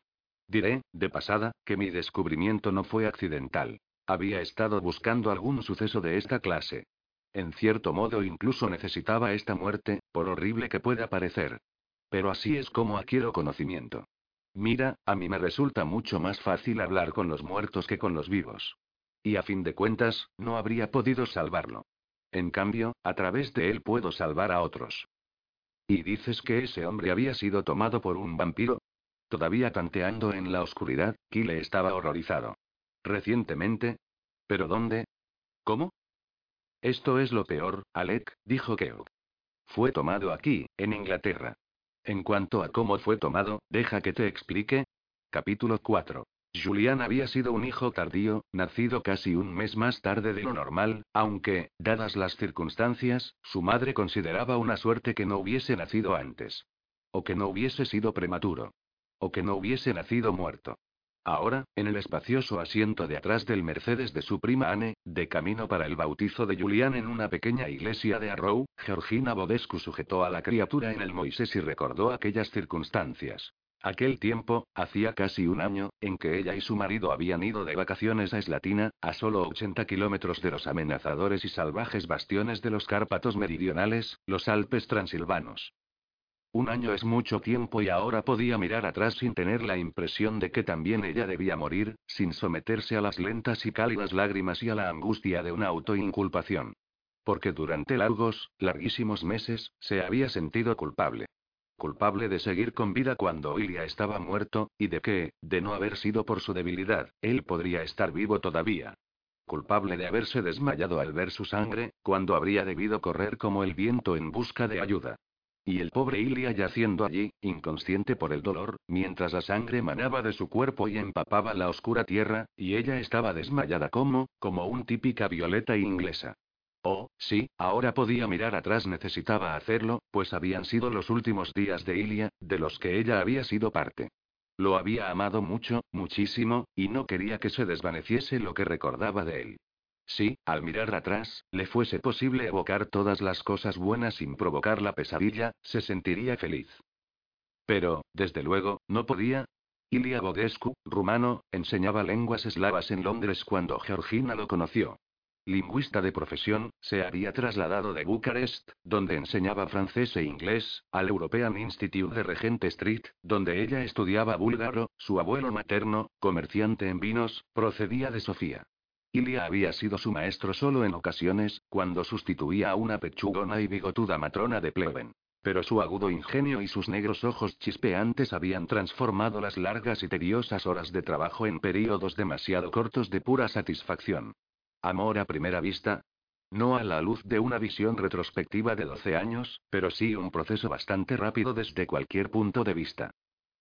Diré, de pasada, que mi descubrimiento no fue accidental. Había estado buscando algún suceso de esta clase. En cierto modo incluso necesitaba esta muerte, por horrible que pueda parecer. Pero así es como adquiero conocimiento. Mira, a mí me resulta mucho más fácil hablar con los muertos que con los vivos. Y a fin de cuentas, no habría podido salvarlo. En cambio, a través de él puedo salvar a otros. ¿Y dices que ese hombre había sido tomado por un vampiro? Todavía tanteando en la oscuridad, Kile estaba horrorizado. Recientemente. ¿Pero dónde? ¿Cómo? Esto es lo peor, Alec, dijo Keogh. Fue tomado aquí, en Inglaterra. En cuanto a cómo fue tomado, deja que te explique. Capítulo 4. Julian había sido un hijo tardío, nacido casi un mes más tarde de lo normal, aunque, dadas las circunstancias, su madre consideraba una suerte que no hubiese nacido antes. O que no hubiese sido prematuro. O que no hubiese nacido muerto. Ahora, en el espacioso asiento de atrás del Mercedes de su prima Anne, de camino para el bautizo de Julián en una pequeña iglesia de Arrow, Georgina Bodescu sujetó a la criatura en el Moisés y recordó aquellas circunstancias. Aquel tiempo, hacía casi un año, en que ella y su marido habían ido de vacaciones a Eslatina, a solo 80 kilómetros de los amenazadores y salvajes bastiones de los Cárpatos meridionales, los Alpes transilvanos. Un año es mucho tiempo y ahora podía mirar atrás sin tener la impresión de que también ella debía morir, sin someterse a las lentas y cálidas lágrimas y a la angustia de una autoinculpación. Porque durante largos, larguísimos meses, se había sentido culpable. Culpable de seguir con vida cuando Ilya estaba muerto, y de que, de no haber sido por su debilidad, él podría estar vivo todavía. Culpable de haberse desmayado al ver su sangre, cuando habría debido correr como el viento en busca de ayuda. Y el pobre Ilya yaciendo allí, inconsciente por el dolor, mientras la sangre manaba de su cuerpo y empapaba la oscura tierra, y ella estaba desmayada como, como un típica violeta inglesa. Oh, sí, ahora podía mirar atrás, necesitaba hacerlo, pues habían sido los últimos días de Ilia, de los que ella había sido parte. Lo había amado mucho, muchísimo, y no quería que se desvaneciese lo que recordaba de él. Si, al mirar atrás, le fuese posible evocar todas las cosas buenas sin provocar la pesadilla, se sentiría feliz. Pero, desde luego, no podía. Ilia Bodescu, rumano, enseñaba lenguas eslavas en Londres cuando Georgina lo conoció. Lingüista de profesión, se había trasladado de Bucarest, donde enseñaba francés e inglés, al European Institute de Regent Street, donde ella estudiaba búlgaro, su abuelo materno, comerciante en vinos, procedía de Sofía. Ilia había sido su maestro solo en ocasiones, cuando sustituía a una pechugona y bigotuda matrona de Pleven. Pero su agudo ingenio y sus negros ojos chispeantes habían transformado las largas y tediosas horas de trabajo en períodos demasiado cortos de pura satisfacción. Amor a primera vista. No a la luz de una visión retrospectiva de 12 años, pero sí un proceso bastante rápido desde cualquier punto de vista.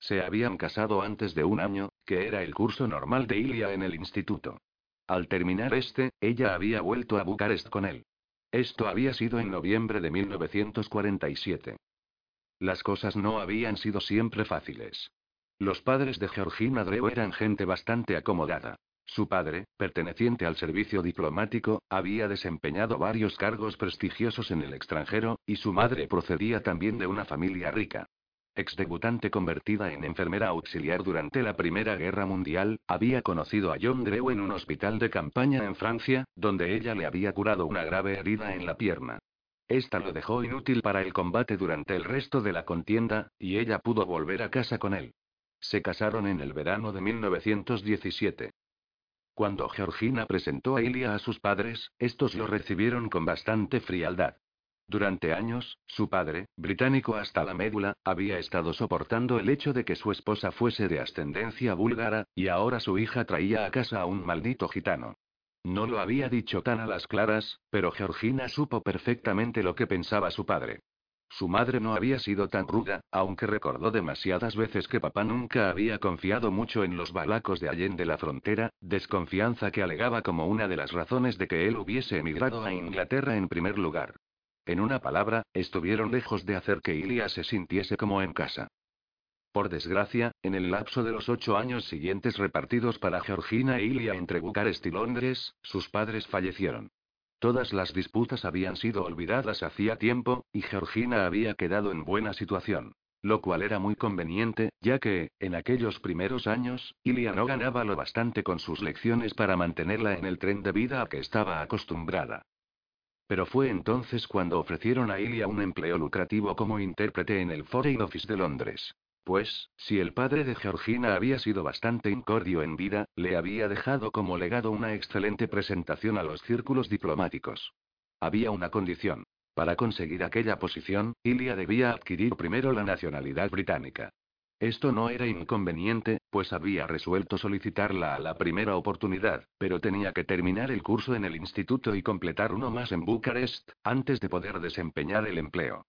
Se habían casado antes de un año, que era el curso normal de Ilia en el instituto. Al terminar este, ella había vuelto a Bucarest con él. Esto había sido en noviembre de 1947. Las cosas no habían sido siempre fáciles. Los padres de Georgina Dreu eran gente bastante acomodada. Su padre, perteneciente al servicio diplomático, había desempeñado varios cargos prestigiosos en el extranjero, y su madre procedía también de una familia rica. Exdebutante convertida en enfermera auxiliar durante la Primera Guerra Mundial, había conocido a John Drew en un hospital de campaña en Francia, donde ella le había curado una grave herida en la pierna. Esta lo dejó inútil para el combate durante el resto de la contienda, y ella pudo volver a casa con él. Se casaron en el verano de 1917. Cuando Georgina presentó a Ilia a sus padres, estos lo recibieron con bastante frialdad. Durante años, su padre, británico hasta la médula, había estado soportando el hecho de que su esposa fuese de ascendencia búlgara, y ahora su hija traía a casa a un maldito gitano. No lo había dicho tan a las claras, pero Georgina supo perfectamente lo que pensaba su padre. Su madre no había sido tan ruda, aunque recordó demasiadas veces que papá nunca había confiado mucho en los balacos de Allende la frontera, desconfianza que alegaba como una de las razones de que él hubiese emigrado a Inglaterra en primer lugar. En una palabra, estuvieron lejos de hacer que Ilia se sintiese como en casa. Por desgracia, en el lapso de los ocho años siguientes repartidos para Georgina e Ilia entre Bucarest y Londres, sus padres fallecieron. Todas las disputas habían sido olvidadas hacía tiempo, y Georgina había quedado en buena situación. Lo cual era muy conveniente, ya que, en aquellos primeros años, Ilia no ganaba lo bastante con sus lecciones para mantenerla en el tren de vida a que estaba acostumbrada. Pero fue entonces cuando ofrecieron a Ilia un empleo lucrativo como intérprete en el Foreign Office de Londres. Pues, si el padre de Georgina había sido bastante incordio en vida, le había dejado como legado una excelente presentación a los círculos diplomáticos. Había una condición. Para conseguir aquella posición, Ilia debía adquirir primero la nacionalidad británica. Esto no era inconveniente, pues había resuelto solicitarla a la primera oportunidad, pero tenía que terminar el curso en el instituto y completar uno más en Bucarest, antes de poder desempeñar el empleo.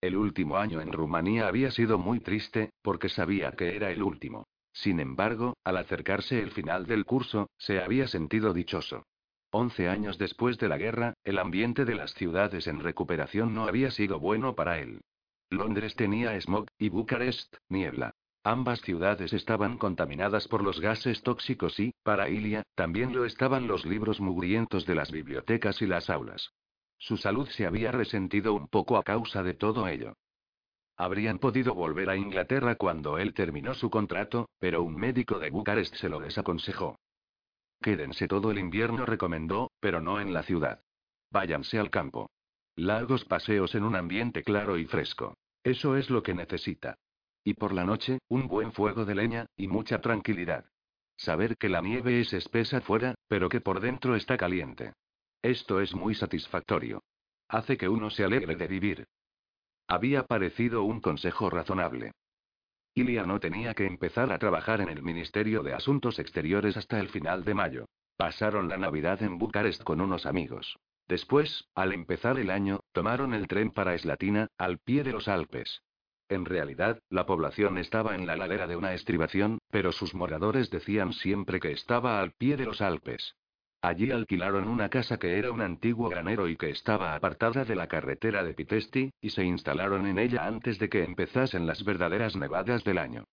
El último año en Rumanía había sido muy triste, porque sabía que era el último. Sin embargo, al acercarse el final del curso, se había sentido dichoso. Once años después de la guerra, el ambiente de las ciudades en recuperación no había sido bueno para él. Londres tenía smog, y Bucarest, niebla. Ambas ciudades estaban contaminadas por los gases tóxicos y, para Ilia, también lo estaban los libros mugrientos de las bibliotecas y las aulas. Su salud se había resentido un poco a causa de todo ello. Habrían podido volver a Inglaterra cuando él terminó su contrato, pero un médico de Bucarest se lo desaconsejó. Quédense todo el invierno, recomendó, pero no en la ciudad. Váyanse al campo. Lagos paseos en un ambiente claro y fresco. Eso es lo que necesita. Y por la noche, un buen fuego de leña, y mucha tranquilidad. Saber que la nieve es espesa fuera, pero que por dentro está caliente. Esto es muy satisfactorio. Hace que uno se alegre de vivir. Había parecido un consejo razonable. Ilia no tenía que empezar a trabajar en el Ministerio de Asuntos Exteriores hasta el final de mayo. Pasaron la Navidad en Bucarest con unos amigos. Después, al empezar el año, tomaron el tren para Eslatina, al pie de los Alpes. En realidad, la población estaba en la ladera de una estribación, pero sus moradores decían siempre que estaba al pie de los Alpes. Allí alquilaron una casa que era un antiguo granero y que estaba apartada de la carretera de Pitesti, y se instalaron en ella antes de que empezasen las verdaderas nevadas del año.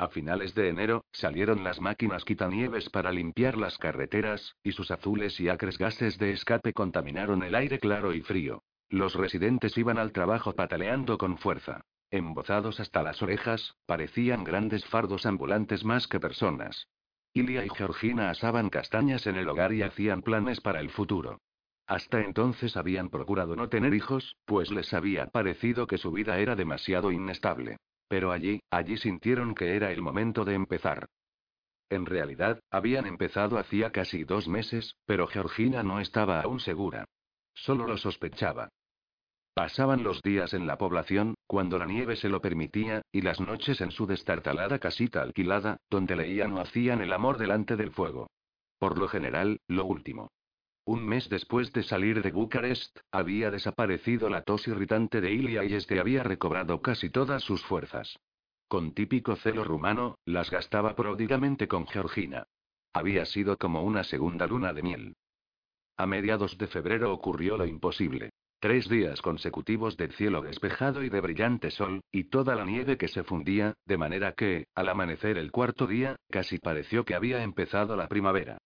A finales de enero, salieron las máquinas quitanieves para limpiar las carreteras, y sus azules y acres gases de escape contaminaron el aire claro y frío. Los residentes iban al trabajo pataleando con fuerza. Embozados hasta las orejas, parecían grandes fardos ambulantes más que personas. Ilia y Georgina asaban castañas en el hogar y hacían planes para el futuro. Hasta entonces habían procurado no tener hijos, pues les había parecido que su vida era demasiado inestable. Pero allí, allí sintieron que era el momento de empezar. En realidad, habían empezado hacía casi dos meses, pero Georgina no estaba aún segura. Solo lo sospechaba. Pasaban los días en la población, cuando la nieve se lo permitía, y las noches en su destartalada casita alquilada, donde leían o hacían el amor delante del fuego. Por lo general, lo último. Un mes después de salir de Bucarest, había desaparecido la tos irritante de Ilia y este había recobrado casi todas sus fuerzas. Con típico celo rumano, las gastaba pródigamente con Georgina. Había sido como una segunda luna de miel. A mediados de febrero ocurrió lo imposible. Tres días consecutivos de cielo despejado y de brillante sol, y toda la nieve que se fundía, de manera que, al amanecer el cuarto día, casi pareció que había empezado la primavera.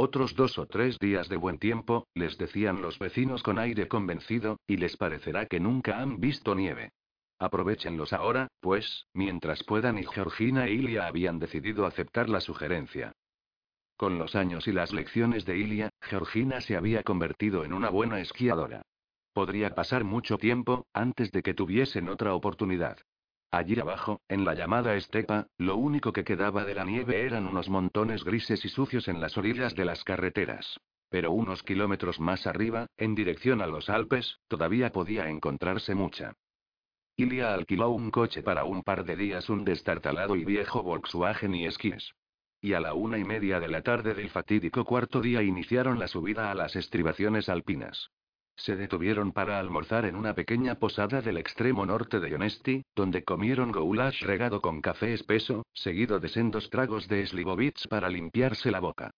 Otros dos o tres días de buen tiempo, les decían los vecinos con aire convencido, y les parecerá que nunca han visto nieve. Aprovechenlos ahora, pues, mientras puedan y Georgina e Ilia habían decidido aceptar la sugerencia. Con los años y las lecciones de Ilia, Georgina se había convertido en una buena esquiadora. Podría pasar mucho tiempo, antes de que tuviesen otra oportunidad. Allí abajo, en la llamada estepa, lo único que quedaba de la nieve eran unos montones grises y sucios en las orillas de las carreteras. Pero unos kilómetros más arriba, en dirección a los Alpes, todavía podía encontrarse mucha. Ilia alquiló un coche para un par de días, un destartalado y viejo Volkswagen y esquíes. Y a la una y media de la tarde del fatídico cuarto día iniciaron la subida a las estribaciones alpinas. Se detuvieron para almorzar en una pequeña posada del extremo norte de Yonesti, donde comieron goulash regado con café espeso, seguido de sendos tragos de Slivovitz para limpiarse la boca.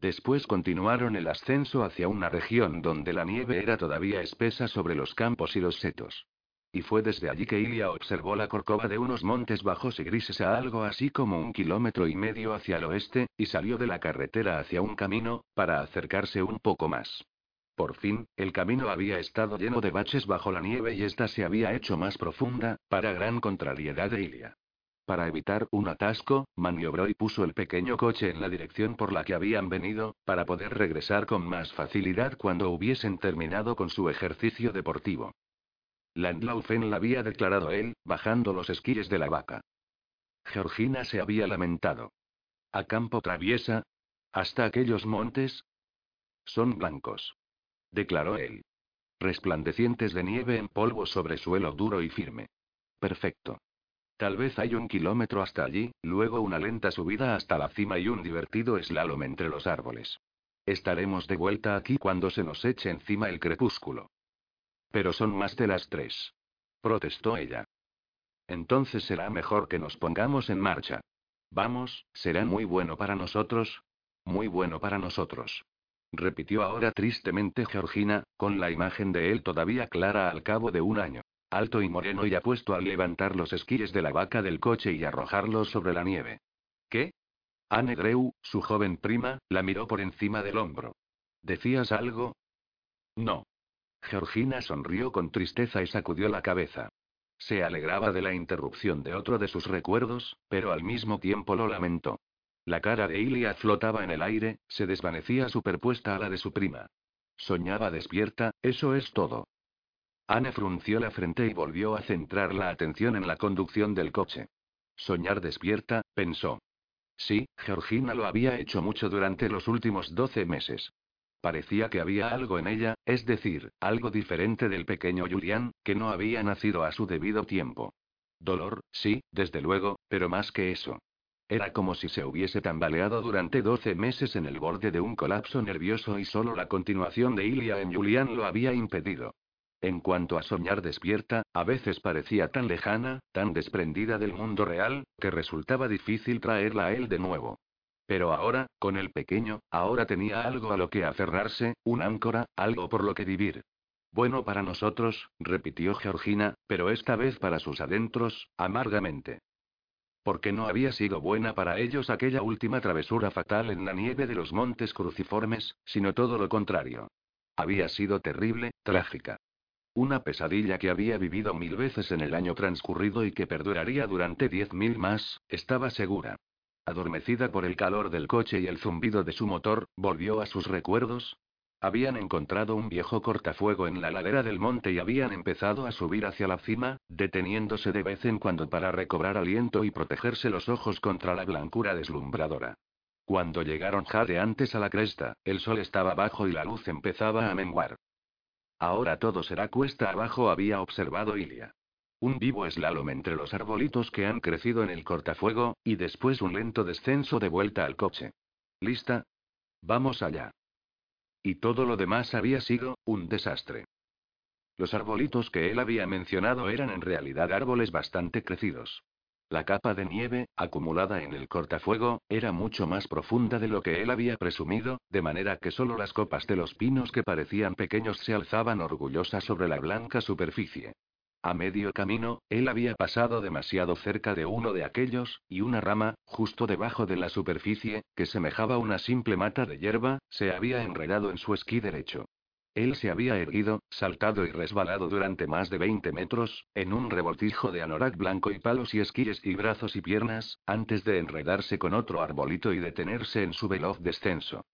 Después continuaron el ascenso hacia una región donde la nieve era todavía espesa sobre los campos y los setos. Y fue desde allí que Ilia observó la corcova de unos montes bajos y grises a algo así como un kilómetro y medio hacia el oeste, y salió de la carretera hacia un camino, para acercarse un poco más. Por fin, el camino había estado lleno de baches bajo la nieve y esta se había hecho más profunda, para gran contrariedad de Ilia. Para evitar un atasco, maniobró y puso el pequeño coche en la dirección por la que habían venido, para poder regresar con más facilidad cuando hubiesen terminado con su ejercicio deportivo. Landlaufen la había declarado él, bajando los esquíes de la vaca. Georgina se había lamentado. A campo traviesa. Hasta aquellos montes. Son blancos declaró él. Resplandecientes de nieve en polvo sobre suelo duro y firme. Perfecto. Tal vez hay un kilómetro hasta allí, luego una lenta subida hasta la cima y un divertido slalom entre los árboles. Estaremos de vuelta aquí cuando se nos eche encima el crepúsculo. Pero son más de las tres. Protestó ella. Entonces será mejor que nos pongamos en marcha. Vamos, será muy bueno para nosotros. Muy bueno para nosotros repitió ahora tristemente Georgina, con la imagen de él todavía clara al cabo de un año. Alto y moreno y apuesto al levantar los esquíes de la vaca del coche y arrojarlos sobre la nieve. ¿Qué? Anne Greu, su joven prima, la miró por encima del hombro. ¿Decías algo? No. Georgina sonrió con tristeza y sacudió la cabeza. Se alegraba de la interrupción de otro de sus recuerdos, pero al mismo tiempo lo lamentó. La cara de Ilia flotaba en el aire, se desvanecía superpuesta a la de su prima. Soñaba despierta, eso es todo. Anne frunció la frente y volvió a centrar la atención en la conducción del coche. Soñar despierta, pensó. Sí, Georgina lo había hecho mucho durante los últimos doce meses. Parecía que había algo en ella, es decir, algo diferente del pequeño Julián, que no había nacido a su debido tiempo. Dolor, sí, desde luego, pero más que eso. Era como si se hubiese tambaleado durante doce meses en el borde de un colapso nervioso y solo la continuación de Ilia en Julián lo había impedido. En cuanto a soñar despierta, a veces parecía tan lejana, tan desprendida del mundo real, que resultaba difícil traerla a él de nuevo. Pero ahora, con el pequeño, ahora tenía algo a lo que aferrarse, un áncora, algo por lo que vivir. Bueno para nosotros, repitió Georgina, pero esta vez para sus adentros, amargamente. Porque no había sido buena para ellos aquella última travesura fatal en la nieve de los montes cruciformes, sino todo lo contrario. Había sido terrible, trágica. Una pesadilla que había vivido mil veces en el año transcurrido y que perduraría durante diez mil más, estaba segura. Adormecida por el calor del coche y el zumbido de su motor, volvió a sus recuerdos. Habían encontrado un viejo cortafuego en la ladera del monte y habían empezado a subir hacia la cima, deteniéndose de vez en cuando para recobrar aliento y protegerse los ojos contra la blancura deslumbradora. Cuando llegaron jadeantes a la cresta, el sol estaba bajo y la luz empezaba a menguar. Ahora todo será cuesta abajo, había observado Ilia. Un vivo slalom entre los arbolitos que han crecido en el cortafuego, y después un lento descenso de vuelta al coche. ¿Lista? Vamos allá. Y todo lo demás había sido, un desastre. Los arbolitos que él había mencionado eran en realidad árboles bastante crecidos. La capa de nieve, acumulada en el cortafuego, era mucho más profunda de lo que él había presumido, de manera que solo las copas de los pinos que parecían pequeños se alzaban orgullosas sobre la blanca superficie. A medio camino, él había pasado demasiado cerca de uno de aquellos, y una rama, justo debajo de la superficie, que semejaba una simple mata de hierba, se había enredado en su esquí derecho. Él se había erguido, saltado y resbalado durante más de 20 metros, en un revoltijo de anorak blanco y palos y esquíes y brazos y piernas, antes de enredarse con otro arbolito y detenerse en su veloz descenso.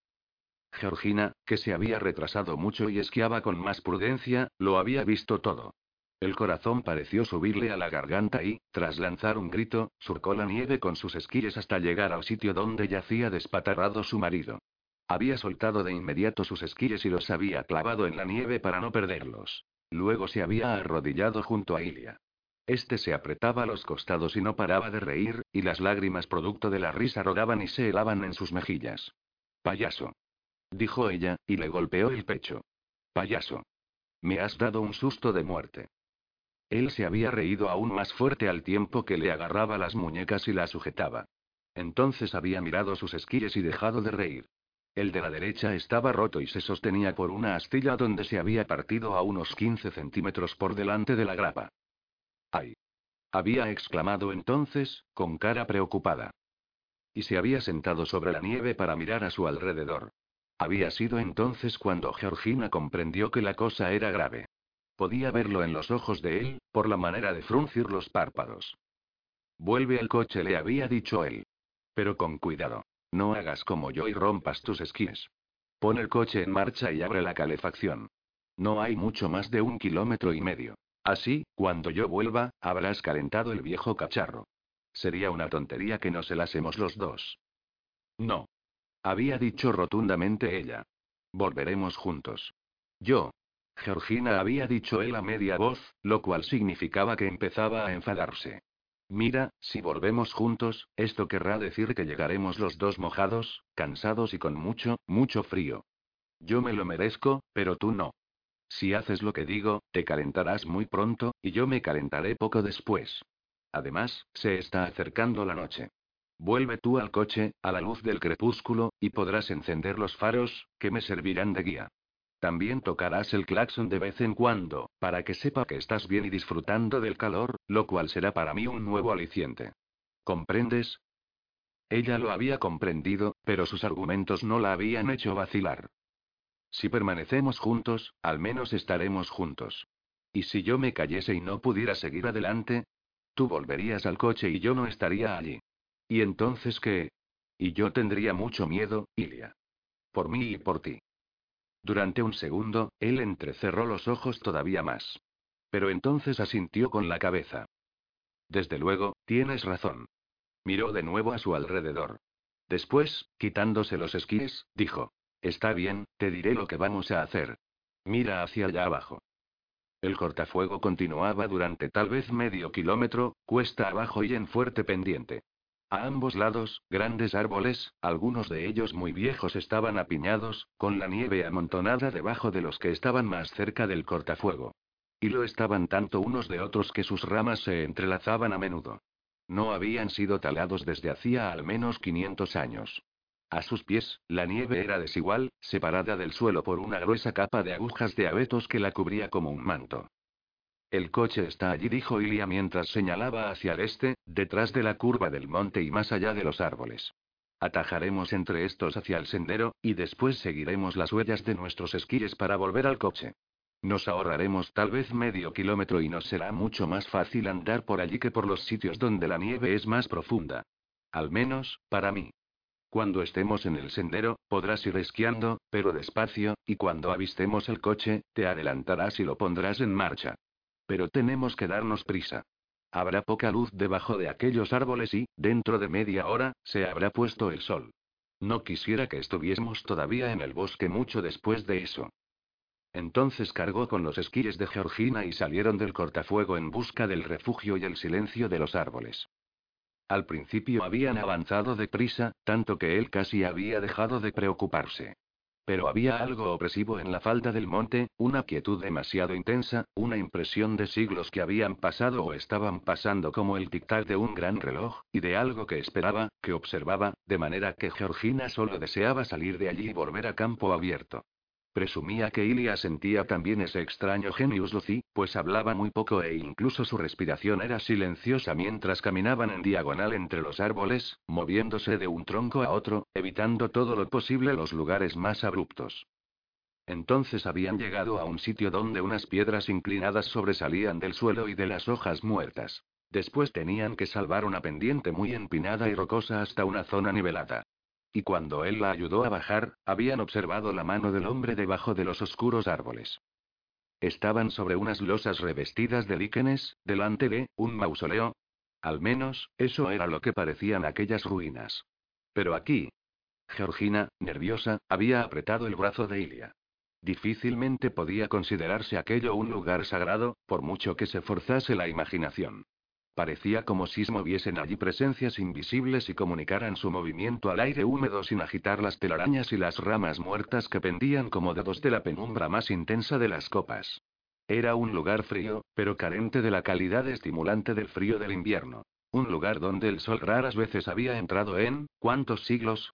Georgina, que se había retrasado mucho y esquiaba con más prudencia, lo había visto todo. El corazón pareció subirle a la garganta y, tras lanzar un grito, surcó la nieve con sus esquíes hasta llegar al sitio donde yacía despatarrado su marido. Había soltado de inmediato sus esquíes y los había clavado en la nieve para no perderlos. Luego se había arrodillado junto a Ilia. Este se apretaba los costados y no paraba de reír, y las lágrimas producto de la risa rodaban y se helaban en sus mejillas. Payaso. Dijo ella, y le golpeó el pecho. Payaso. Me has dado un susto de muerte. Él se había reído aún más fuerte al tiempo que le agarraba las muñecas y la sujetaba. Entonces había mirado sus esquíes y dejado de reír. El de la derecha estaba roto y se sostenía por una astilla donde se había partido a unos 15 centímetros por delante de la grapa. ¡Ay! Había exclamado entonces, con cara preocupada. Y se había sentado sobre la nieve para mirar a su alrededor. Había sido entonces cuando Georgina comprendió que la cosa era grave. Podía verlo en los ojos de él, por la manera de fruncir los párpados. Vuelve al coche, le había dicho él. Pero con cuidado. No hagas como yo y rompas tus esquíes. Pon el coche en marcha y abre la calefacción. No hay mucho más de un kilómetro y medio. Así, cuando yo vuelva, habrás calentado el viejo cacharro. Sería una tontería que nos helásemos los dos. No. Había dicho rotundamente ella. Volveremos juntos. Yo, Georgina había dicho él a media voz, lo cual significaba que empezaba a enfadarse. Mira, si volvemos juntos, esto querrá decir que llegaremos los dos mojados, cansados y con mucho, mucho frío. Yo me lo merezco, pero tú no. Si haces lo que digo, te calentarás muy pronto, y yo me calentaré poco después. Además, se está acercando la noche. Vuelve tú al coche, a la luz del crepúsculo, y podrás encender los faros, que me servirán de guía. También tocarás el claxon de vez en cuando, para que sepa que estás bien y disfrutando del calor, lo cual será para mí un nuevo aliciente. ¿Comprendes? Ella lo había comprendido, pero sus argumentos no la habían hecho vacilar. Si permanecemos juntos, al menos estaremos juntos. ¿Y si yo me cayese y no pudiera seguir adelante? Tú volverías al coche y yo no estaría allí. ¿Y entonces qué? Y yo tendría mucho miedo, Ilia. Por mí y por ti. Durante un segundo, él entrecerró los ojos todavía más. Pero entonces asintió con la cabeza. Desde luego, tienes razón. Miró de nuevo a su alrededor. Después, quitándose los esquíes, dijo. Está bien, te diré lo que vamos a hacer. Mira hacia allá abajo. El cortafuego continuaba durante tal vez medio kilómetro, cuesta abajo y en fuerte pendiente. A ambos lados, grandes árboles, algunos de ellos muy viejos, estaban apiñados, con la nieve amontonada debajo de los que estaban más cerca del cortafuego. Y lo estaban tanto unos de otros que sus ramas se entrelazaban a menudo. No habían sido talados desde hacía al menos 500 años. A sus pies, la nieve era desigual, separada del suelo por una gruesa capa de agujas de abetos que la cubría como un manto. El coche está allí, dijo Ilia mientras señalaba hacia el este, detrás de la curva del monte y más allá de los árboles. Atajaremos entre estos hacia el sendero, y después seguiremos las huellas de nuestros esquíes para volver al coche. Nos ahorraremos tal vez medio kilómetro y nos será mucho más fácil andar por allí que por los sitios donde la nieve es más profunda. Al menos, para mí. Cuando estemos en el sendero, podrás ir esquiando, pero despacio, y cuando avistemos el coche, te adelantarás y lo pondrás en marcha. Pero tenemos que darnos prisa. Habrá poca luz debajo de aquellos árboles y, dentro de media hora, se habrá puesto el sol. No quisiera que estuviésemos todavía en el bosque mucho después de eso. Entonces cargó con los esquíes de Georgina y salieron del cortafuego en busca del refugio y el silencio de los árboles. Al principio habían avanzado deprisa, tanto que él casi había dejado de preocuparse. Pero había algo opresivo en la falda del monte, una quietud demasiado intensa, una impresión de siglos que habían pasado o estaban pasando como el tic-tac de un gran reloj, y de algo que esperaba, que observaba, de manera que Georgina solo deseaba salir de allí y volver a campo abierto. Presumía que Ilia sentía también ese extraño genius lucí, pues hablaba muy poco e incluso su respiración era silenciosa mientras caminaban en diagonal entre los árboles, moviéndose de un tronco a otro, evitando todo lo posible los lugares más abruptos. Entonces habían llegado a un sitio donde unas piedras inclinadas sobresalían del suelo y de las hojas muertas. Después tenían que salvar una pendiente muy empinada y rocosa hasta una zona nivelada. Y cuando él la ayudó a bajar, habían observado la mano del hombre debajo de los oscuros árboles. Estaban sobre unas losas revestidas de líquenes, delante de un mausoleo. Al menos, eso era lo que parecían aquellas ruinas. Pero aquí. Georgina, nerviosa, había apretado el brazo de Ilia. Difícilmente podía considerarse aquello un lugar sagrado, por mucho que se forzase la imaginación. Parecía como si moviesen allí presencias invisibles y comunicaran su movimiento al aire húmedo sin agitar las telarañas y las ramas muertas que pendían como dedos de la penumbra más intensa de las copas. Era un lugar frío, pero carente de la calidad estimulante del frío del invierno. Un lugar donde el sol raras veces había entrado en, ¿cuántos siglos?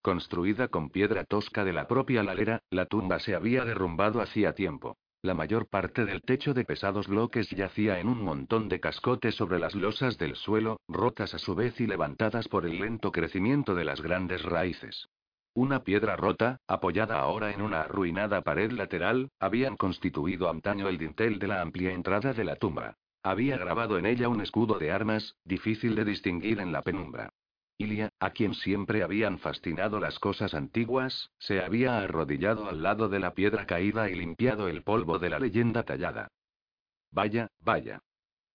Construida con piedra tosca de la propia ladera, la tumba se había derrumbado hacía tiempo. La mayor parte del techo de pesados bloques yacía en un montón de cascotes sobre las losas del suelo, rotas a su vez y levantadas por el lento crecimiento de las grandes raíces. Una piedra rota, apoyada ahora en una arruinada pared lateral, habían constituido antaño el dintel de la amplia entrada de la tumba. Había grabado en ella un escudo de armas, difícil de distinguir en la penumbra. Ilia, a quien siempre habían fascinado las cosas antiguas, se había arrodillado al lado de la piedra caída y limpiado el polvo de la leyenda tallada. Vaya, vaya.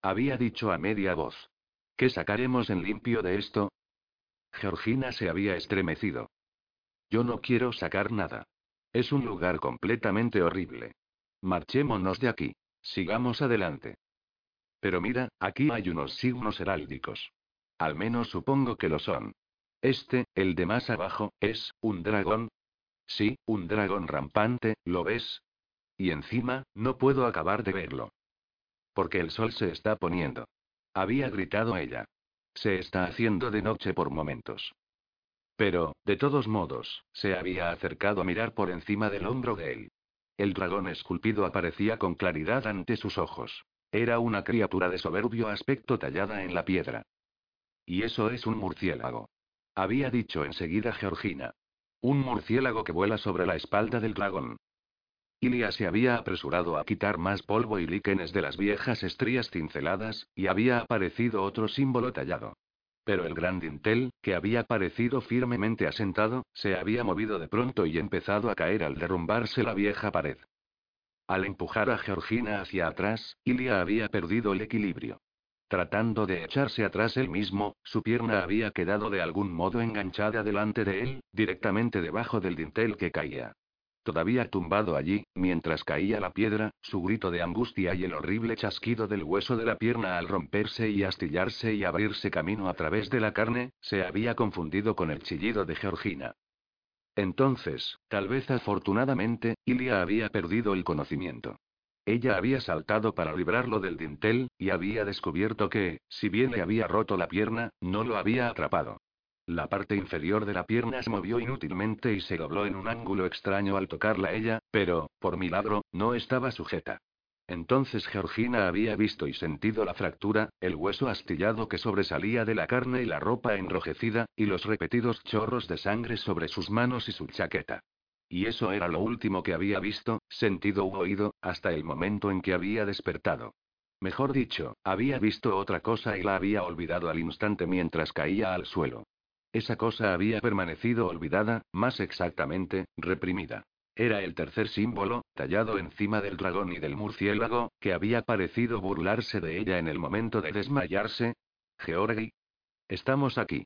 Había dicho a media voz. ¿Qué sacaremos en limpio de esto? Georgina se había estremecido. Yo no quiero sacar nada. Es un lugar completamente horrible. Marchémonos de aquí. Sigamos adelante. Pero mira, aquí hay unos signos heráldicos. Al menos supongo que lo son. Este, el de más abajo, es, un dragón. Sí, un dragón rampante, ¿lo ves? Y encima, no puedo acabar de verlo. Porque el sol se está poniendo. Había gritado ella. Se está haciendo de noche por momentos. Pero, de todos modos, se había acercado a mirar por encima del hombro de él. El dragón esculpido aparecía con claridad ante sus ojos. Era una criatura de soberbio aspecto tallada en la piedra. Y eso es un murciélago. Había dicho enseguida Georgina. Un murciélago que vuela sobre la espalda del dragón. Ilia se había apresurado a quitar más polvo y líquenes de las viejas estrías cinceladas, y había aparecido otro símbolo tallado. Pero el gran dintel, que había parecido firmemente asentado, se había movido de pronto y empezado a caer al derrumbarse la vieja pared. Al empujar a Georgina hacia atrás, Ilia había perdido el equilibrio. Tratando de echarse atrás él mismo, su pierna había quedado de algún modo enganchada delante de él, directamente debajo del dintel que caía. Todavía tumbado allí, mientras caía la piedra, su grito de angustia y el horrible chasquido del hueso de la pierna al romperse y astillarse y abrirse camino a través de la carne, se había confundido con el chillido de Georgina. Entonces, tal vez afortunadamente, Ilia había perdido el conocimiento. Ella había saltado para librarlo del dintel, y había descubierto que, si bien le había roto la pierna, no lo había atrapado. La parte inferior de la pierna se movió inútilmente y se dobló en un ángulo extraño al tocarla ella, pero, por milagro, no estaba sujeta. Entonces Georgina había visto y sentido la fractura, el hueso astillado que sobresalía de la carne y la ropa enrojecida, y los repetidos chorros de sangre sobre sus manos y su chaqueta. Y eso era lo último que había visto, sentido u oído, hasta el momento en que había despertado. Mejor dicho, había visto otra cosa y la había olvidado al instante mientras caía al suelo. Esa cosa había permanecido olvidada, más exactamente, reprimida. Era el tercer símbolo, tallado encima del dragón y del murciélago, que había parecido burlarse de ella en el momento de desmayarse. Georgi. Estamos aquí.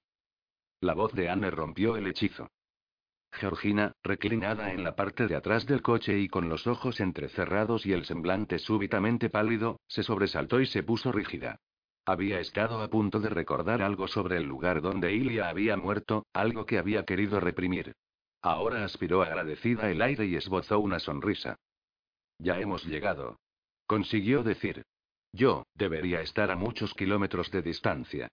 La voz de Anne rompió el hechizo. Georgina, reclinada en la parte de atrás del coche y con los ojos entrecerrados y el semblante súbitamente pálido, se sobresaltó y se puso rígida. Había estado a punto de recordar algo sobre el lugar donde Ilia había muerto, algo que había querido reprimir. Ahora aspiró agradecida el aire y esbozó una sonrisa. Ya hemos llegado. Consiguió decir. Yo, debería estar a muchos kilómetros de distancia.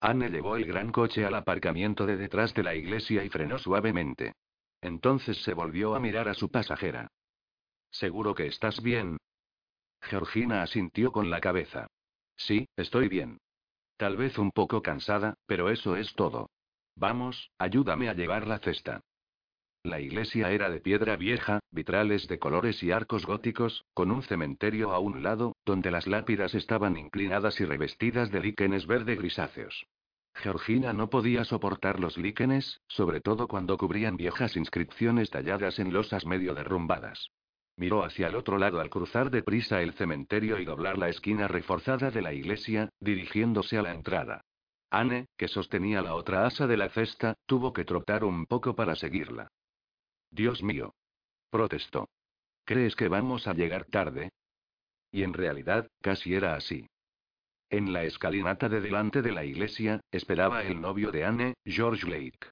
Anne llevó el gran coche al aparcamiento de detrás de la iglesia y frenó suavemente. Entonces se volvió a mirar a su pasajera. ¿Seguro que estás bien? Georgina asintió con la cabeza. Sí, estoy bien. Tal vez un poco cansada, pero eso es todo. Vamos, ayúdame a llevar la cesta. La iglesia era de piedra vieja, vitrales de colores y arcos góticos, con un cementerio a un lado, donde las lápidas estaban inclinadas y revestidas de líquenes verde grisáceos. Georgina no podía soportar los líquenes, sobre todo cuando cubrían viejas inscripciones talladas en losas medio derrumbadas. Miró hacia el otro lado al cruzar deprisa el cementerio y doblar la esquina reforzada de la iglesia, dirigiéndose a la entrada. Anne, que sostenía la otra asa de la cesta, tuvo que trotar un poco para seguirla. Dios mío. Protestó. ¿Crees que vamos a llegar tarde? Y en realidad, casi era así. En la escalinata de delante de la iglesia, esperaba el novio de Anne, George Lake.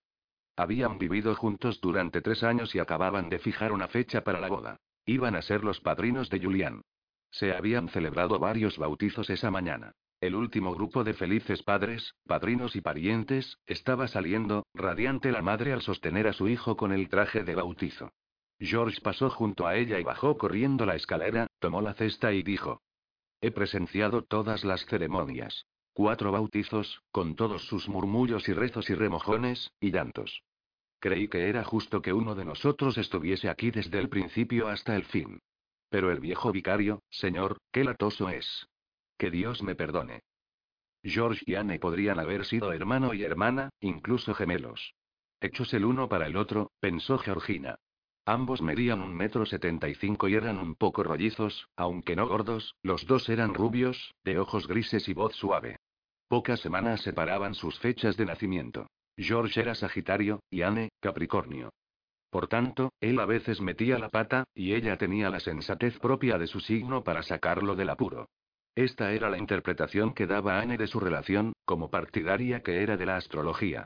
Habían vivido juntos durante tres años y acababan de fijar una fecha para la boda. Iban a ser los padrinos de Julián. Se habían celebrado varios bautizos esa mañana. El último grupo de felices padres, padrinos y parientes, estaba saliendo, radiante la madre al sostener a su hijo con el traje de bautizo. George pasó junto a ella y bajó corriendo la escalera, tomó la cesta y dijo. He presenciado todas las ceremonias. Cuatro bautizos, con todos sus murmullos y rezos y remojones, y llantos. Creí que era justo que uno de nosotros estuviese aquí desde el principio hasta el fin. Pero el viejo vicario, señor, qué latoso es. Que Dios me perdone. George y Anne podrían haber sido hermano y hermana, incluso gemelos. Hechos el uno para el otro, pensó Georgina. Ambos medían un metro setenta y cinco y eran un poco rollizos, aunque no gordos, los dos eran rubios, de ojos grises y voz suave. Pocas semanas separaban sus fechas de nacimiento. George era Sagitario, y Anne, Capricornio. Por tanto, él a veces metía la pata, y ella tenía la sensatez propia de su signo para sacarlo del apuro. Esta era la interpretación que daba Anne de su relación, como partidaria que era de la astrología.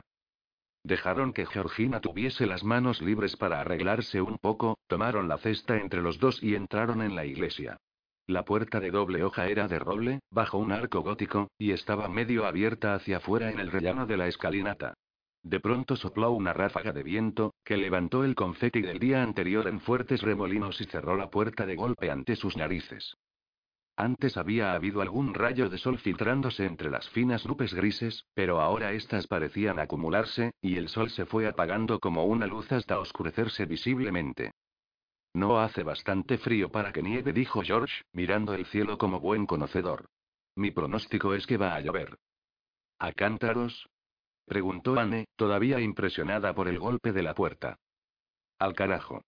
Dejaron que Georgina tuviese las manos libres para arreglarse un poco, tomaron la cesta entre los dos y entraron en la iglesia. La puerta de doble hoja era de roble, bajo un arco gótico, y estaba medio abierta hacia afuera en el rellano de la escalinata. De pronto sopló una ráfaga de viento, que levantó el confeti del día anterior en fuertes remolinos y cerró la puerta de golpe ante sus narices. Antes había habido algún rayo de sol filtrándose entre las finas nubes grises, pero ahora éstas parecían acumularse, y el sol se fue apagando como una luz hasta oscurecerse visiblemente. No hace bastante frío para que nieve, dijo George, mirando el cielo como buen conocedor. Mi pronóstico es que va a llover. ¿A cántaros? preguntó Anne, todavía impresionada por el golpe de la puerta. Al carajo.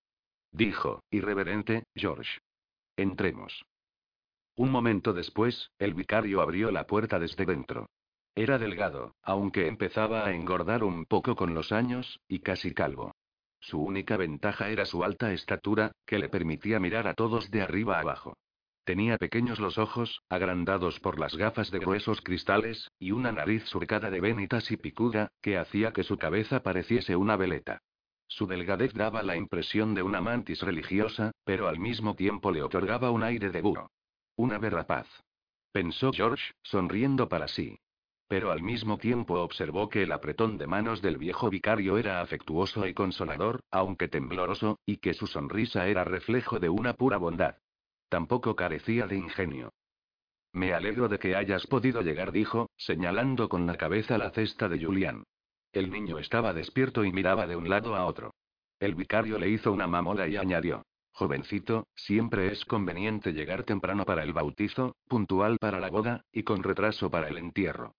Dijo, irreverente, George. Entremos. Un momento después, el vicario abrió la puerta desde dentro. Era delgado, aunque empezaba a engordar un poco con los años, y casi calvo. Su única ventaja era su alta estatura, que le permitía mirar a todos de arriba abajo. Tenía pequeños los ojos, agrandados por las gafas de gruesos cristales, y una nariz surcada de venitas y picuda, que hacía que su cabeza pareciese una veleta. Su delgadez daba la impresión de una mantis religiosa, pero al mismo tiempo le otorgaba un aire de búho. Una paz. Pensó George, sonriendo para sí. Pero al mismo tiempo observó que el apretón de manos del viejo vicario era afectuoso y consolador, aunque tembloroso, y que su sonrisa era reflejo de una pura bondad. Tampoco carecía de ingenio. Me alegro de que hayas podido llegar, dijo, señalando con la cabeza la cesta de Julián. El niño estaba despierto y miraba de un lado a otro. El vicario le hizo una mamola y añadió. Jovencito, siempre es conveniente llegar temprano para el bautizo, puntual para la boda, y con retraso para el entierro.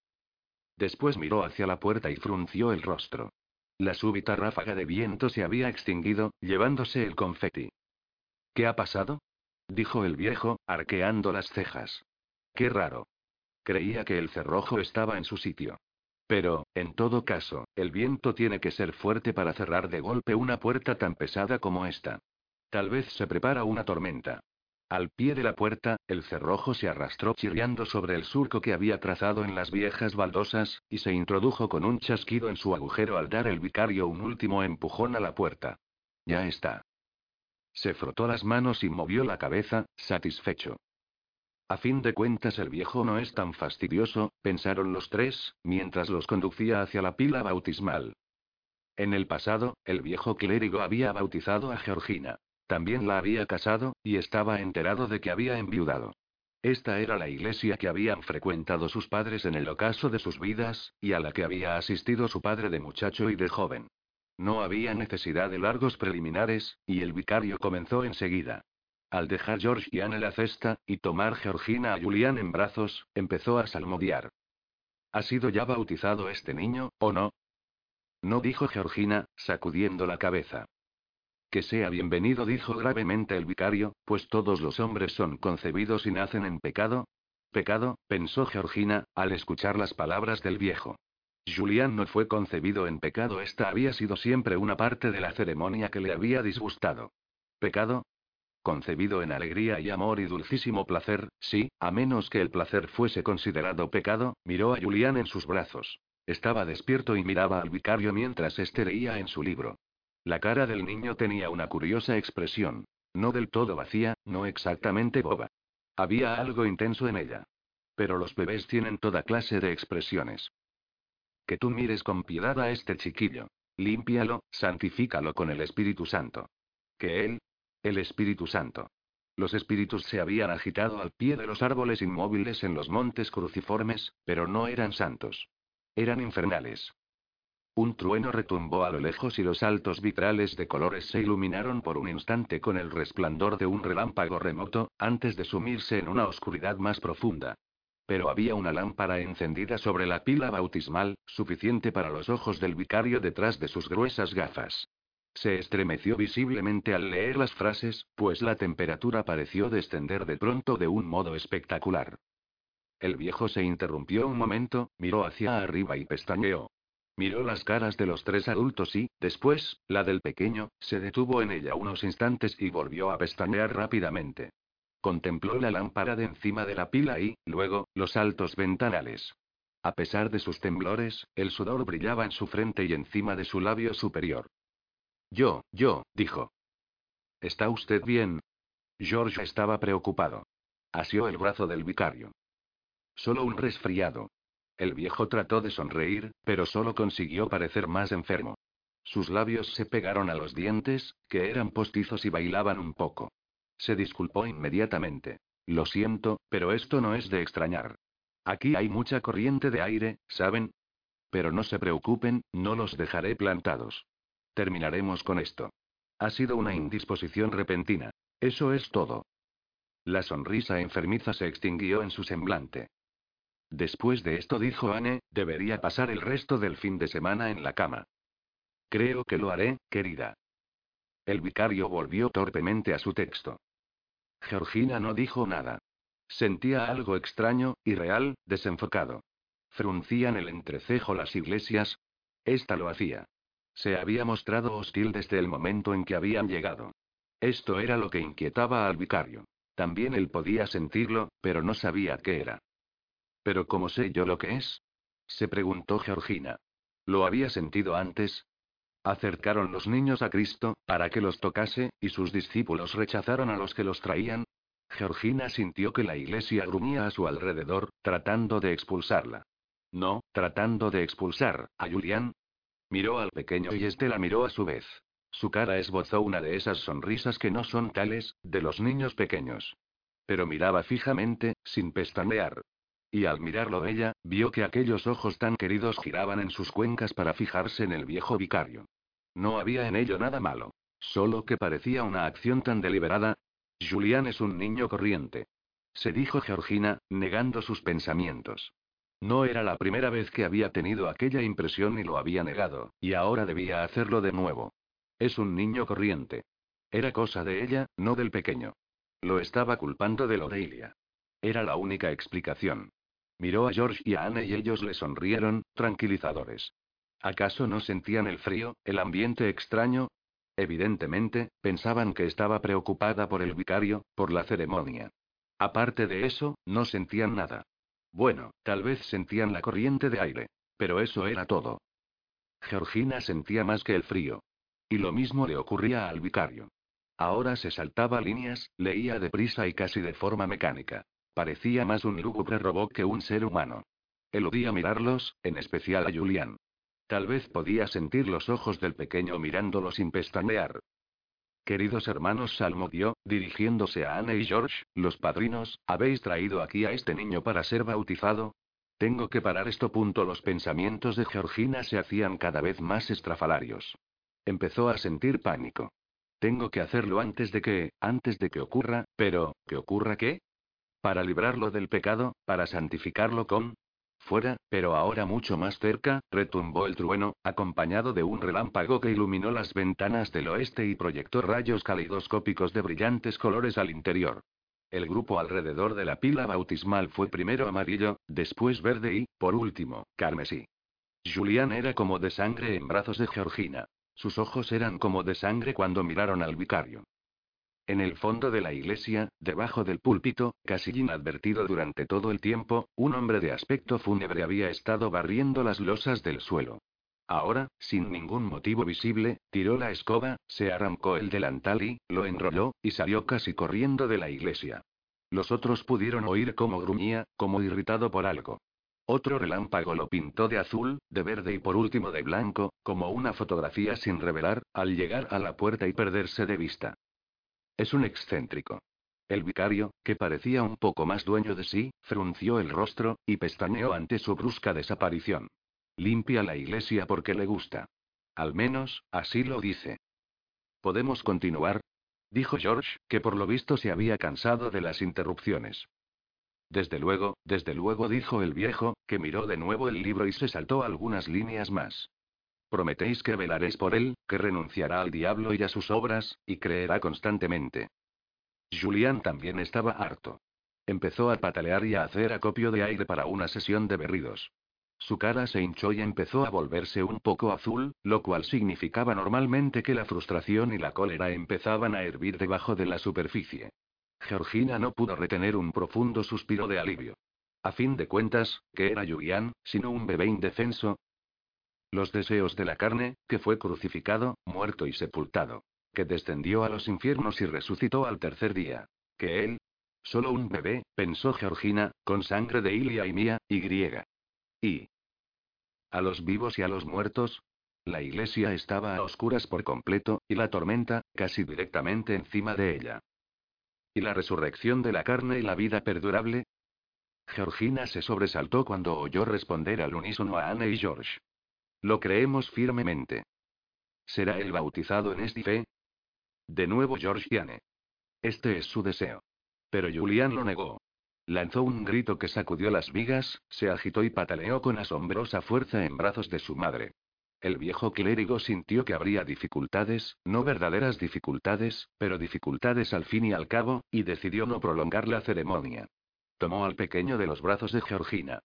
Después miró hacia la puerta y frunció el rostro. La súbita ráfaga de viento se había extinguido, llevándose el confeti. ¿Qué ha pasado? dijo el viejo, arqueando las cejas. Qué raro. Creía que el cerrojo estaba en su sitio. Pero, en todo caso, el viento tiene que ser fuerte para cerrar de golpe una puerta tan pesada como esta. Tal vez se prepara una tormenta. Al pie de la puerta, el cerrojo se arrastró chirriando sobre el surco que había trazado en las viejas baldosas, y se introdujo con un chasquido en su agujero al dar el vicario un último empujón a la puerta. Ya está. Se frotó las manos y movió la cabeza, satisfecho. A fin de cuentas el viejo no es tan fastidioso, pensaron los tres, mientras los conducía hacia la pila bautismal. En el pasado, el viejo clérigo había bautizado a Georgina. También la había casado, y estaba enterado de que había enviudado. Esta era la iglesia que habían frecuentado sus padres en el ocaso de sus vidas, y a la que había asistido su padre de muchacho y de joven. No había necesidad de largos preliminares, y el vicario comenzó enseguida. Al dejar George y Anne la cesta, y tomar Georgina a Julián en brazos, empezó a salmodiar. ¿Ha sido ya bautizado este niño, o no? No dijo Georgina, sacudiendo la cabeza. Que sea bienvenido, dijo gravemente el vicario, pues todos los hombres son concebidos y nacen en pecado. Pecado, pensó Georgina, al escuchar las palabras del viejo. Julián no fue concebido en pecado, esta había sido siempre una parte de la ceremonia que le había disgustado. ¿Pecado? Concebido en alegría y amor y dulcísimo placer, sí, a menos que el placer fuese considerado pecado, miró a Julián en sus brazos. Estaba despierto y miraba al vicario mientras éste leía en su libro. La cara del niño tenía una curiosa expresión. No del todo vacía, no exactamente boba. Había algo intenso en ella. Pero los bebés tienen toda clase de expresiones. Que tú mires con piedad a este chiquillo. Límpialo, santifícalo con el Espíritu Santo. Que él, el Espíritu Santo. Los espíritus se habían agitado al pie de los árboles inmóviles en los montes cruciformes, pero no eran santos. Eran infernales. Un trueno retumbó a lo lejos y los altos vitrales de colores se iluminaron por un instante con el resplandor de un relámpago remoto, antes de sumirse en una oscuridad más profunda. Pero había una lámpara encendida sobre la pila bautismal, suficiente para los ojos del vicario detrás de sus gruesas gafas. Se estremeció visiblemente al leer las frases, pues la temperatura pareció descender de pronto de un modo espectacular. El viejo se interrumpió un momento, miró hacia arriba y pestañeó. Miró las caras de los tres adultos y, después, la del pequeño, se detuvo en ella unos instantes y volvió a pestañear rápidamente. Contempló la lámpara de encima de la pila y, luego, los altos ventanales. A pesar de sus temblores, el sudor brillaba en su frente y encima de su labio superior. Yo, yo, dijo. ¿Está usted bien? George estaba preocupado. Asió el brazo del vicario. Solo un resfriado. El viejo trató de sonreír, pero solo consiguió parecer más enfermo. Sus labios se pegaron a los dientes, que eran postizos y bailaban un poco. Se disculpó inmediatamente. Lo siento, pero esto no es de extrañar. Aquí hay mucha corriente de aire, ¿saben? Pero no se preocupen, no los dejaré plantados. Terminaremos con esto. Ha sido una indisposición repentina. Eso es todo. La sonrisa enfermiza se extinguió en su semblante. Después de esto dijo Anne, debería pasar el resto del fin de semana en la cama. Creo que lo haré, querida. El vicario volvió torpemente a su texto. Georgina no dijo nada. Sentía algo extraño, irreal, desenfocado. Fruncían el entrecejo las iglesias. Esta lo hacía. Se había mostrado hostil desde el momento en que habían llegado. Esto era lo que inquietaba al vicario. También él podía sentirlo, pero no sabía qué era. ¿Pero cómo sé yo lo que es? se preguntó Georgina. ¿Lo había sentido antes? Acercaron los niños a Cristo, para que los tocase, y sus discípulos rechazaron a los que los traían. Georgina sintió que la iglesia gruñía a su alrededor, tratando de expulsarla. No, tratando de expulsar a Julián. Miró al pequeño y este la miró a su vez. Su cara esbozó una de esas sonrisas que no son tales, de los niños pequeños. Pero miraba fijamente, sin pestañear. Y al mirarlo ella, vio que aquellos ojos tan queridos giraban en sus cuencas para fijarse en el viejo vicario. No había en ello nada malo. Solo que parecía una acción tan deliberada. Julián es un niño corriente. Se dijo Georgina, negando sus pensamientos. No era la primera vez que había tenido aquella impresión y lo había negado, y ahora debía hacerlo de nuevo. Es un niño corriente. Era cosa de ella, no del pequeño. Lo estaba culpando de Lorelia. Era la única explicación. Miró a George y a Anne y ellos le sonrieron, tranquilizadores. ¿Acaso no sentían el frío, el ambiente extraño? Evidentemente, pensaban que estaba preocupada por el vicario, por la ceremonia. Aparte de eso, no sentían nada. Bueno, tal vez sentían la corriente de aire. Pero eso era todo. Georgina sentía más que el frío. Y lo mismo le ocurría al vicario. Ahora se saltaba líneas, leía deprisa y casi de forma mecánica. Parecía más un lúgubre robot que un ser humano. Eludía mirarlos, en especial a Julián. Tal vez podía sentir los ojos del pequeño mirándolo sin pestañear. Queridos hermanos, salmodió, dirigiéndose a Anne y George, los padrinos, ¿habéis traído aquí a este niño para ser bautizado? Tengo que parar esto. Punto. Los pensamientos de Georgina se hacían cada vez más estrafalarios. Empezó a sentir pánico. Tengo que hacerlo antes de que, antes de que ocurra, pero, ¿que ocurra qué? Para librarlo del pecado, para santificarlo con... Fuera, pero ahora mucho más cerca, retumbó el trueno, acompañado de un relámpago que iluminó las ventanas del oeste y proyectó rayos calidoscópicos de brillantes colores al interior. El grupo alrededor de la pila bautismal fue primero amarillo, después verde y, por último, carmesí. Julián era como de sangre en brazos de Georgina. Sus ojos eran como de sangre cuando miraron al vicario. En el fondo de la iglesia, debajo del púlpito, casi inadvertido durante todo el tiempo, un hombre de aspecto fúnebre había estado barriendo las losas del suelo. Ahora, sin ningún motivo visible, tiró la escoba, se arrancó el delantal y, lo enrolló, y salió casi corriendo de la iglesia. Los otros pudieron oír cómo gruñía, como irritado por algo. Otro relámpago lo pintó de azul, de verde y por último de blanco, como una fotografía sin revelar, al llegar a la puerta y perderse de vista. Es un excéntrico. El vicario, que parecía un poco más dueño de sí, frunció el rostro, y pestañeó ante su brusca desaparición. Limpia la iglesia porque le gusta. Al menos, así lo dice. ¿Podemos continuar? Dijo George, que por lo visto se había cansado de las interrupciones. Desde luego, desde luego dijo el viejo, que miró de nuevo el libro y se saltó algunas líneas más. Prometéis que velaréis por él, que renunciará al diablo y a sus obras, y creerá constantemente. Julián también estaba harto. Empezó a patalear y a hacer acopio de aire para una sesión de berridos. Su cara se hinchó y empezó a volverse un poco azul, lo cual significaba normalmente que la frustración y la cólera empezaban a hervir debajo de la superficie. Georgina no pudo retener un profundo suspiro de alivio. A fin de cuentas, ¿qué era Julián, sino un bebé indefenso, los deseos de la carne, que fue crucificado, muerto y sepultado. Que descendió a los infiernos y resucitó al tercer día. Que él. Solo un bebé, pensó Georgina, con sangre de Ilia y mía, y griega. Y. A los vivos y a los muertos. La iglesia estaba a oscuras por completo, y la tormenta, casi directamente encima de ella. ¿Y la resurrección de la carne y la vida perdurable? Georgina se sobresaltó cuando oyó responder al unísono a Anne y George. Lo creemos firmemente. ¿Será el bautizado en esta fe? de nuevo Georgiane. Este es su deseo. Pero Julián lo negó. Lanzó un grito que sacudió las vigas, se agitó y pataleó con asombrosa fuerza en brazos de su madre. El viejo clérigo sintió que habría dificultades, no verdaderas dificultades, pero dificultades al fin y al cabo, y decidió no prolongar la ceremonia. Tomó al pequeño de los brazos de Georgina.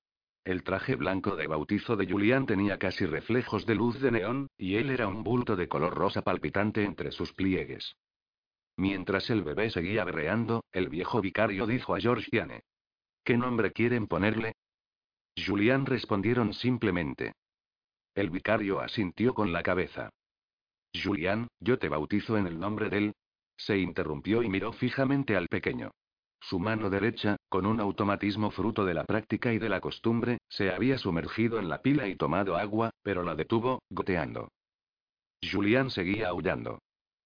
El traje blanco de bautizo de Julián tenía casi reflejos de luz de neón, y él era un bulto de color rosa palpitante entre sus pliegues. Mientras el bebé seguía berreando, el viejo vicario dijo a Georgiane. ¿Qué nombre quieren ponerle? Julián respondieron simplemente. El vicario asintió con la cabeza. Julián, yo te bautizo en el nombre del... Se interrumpió y miró fijamente al pequeño. Su mano derecha, con un automatismo fruto de la práctica y de la costumbre, se había sumergido en la pila y tomado agua, pero la detuvo, goteando. Julián seguía aullando.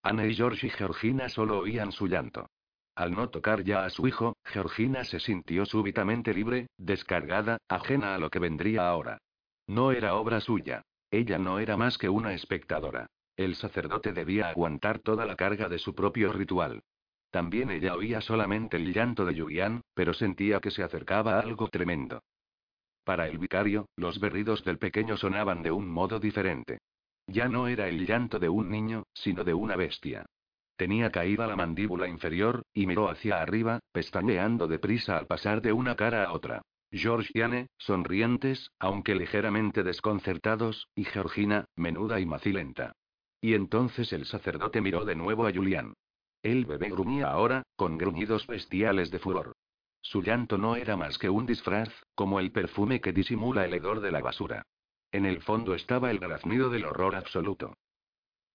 Anne y George y Georgina solo oían su llanto. Al no tocar ya a su hijo, Georgina se sintió súbitamente libre, descargada, ajena a lo que vendría ahora. No era obra suya. Ella no era más que una espectadora. El sacerdote debía aguantar toda la carga de su propio ritual. También ella oía solamente el llanto de Julián, pero sentía que se acercaba algo tremendo. Para el vicario, los berridos del pequeño sonaban de un modo diferente. Ya no era el llanto de un niño, sino de una bestia. Tenía caída la mandíbula inferior, y miró hacia arriba, pestañeando deprisa al pasar de una cara a otra. Georgiane, sonrientes, aunque ligeramente desconcertados, y Georgina, menuda y macilenta. Y entonces el sacerdote miró de nuevo a Julián. El bebé gruñía ahora, con gruñidos bestiales de furor. Su llanto no era más que un disfraz, como el perfume que disimula el hedor de la basura. En el fondo estaba el graznido del horror absoluto.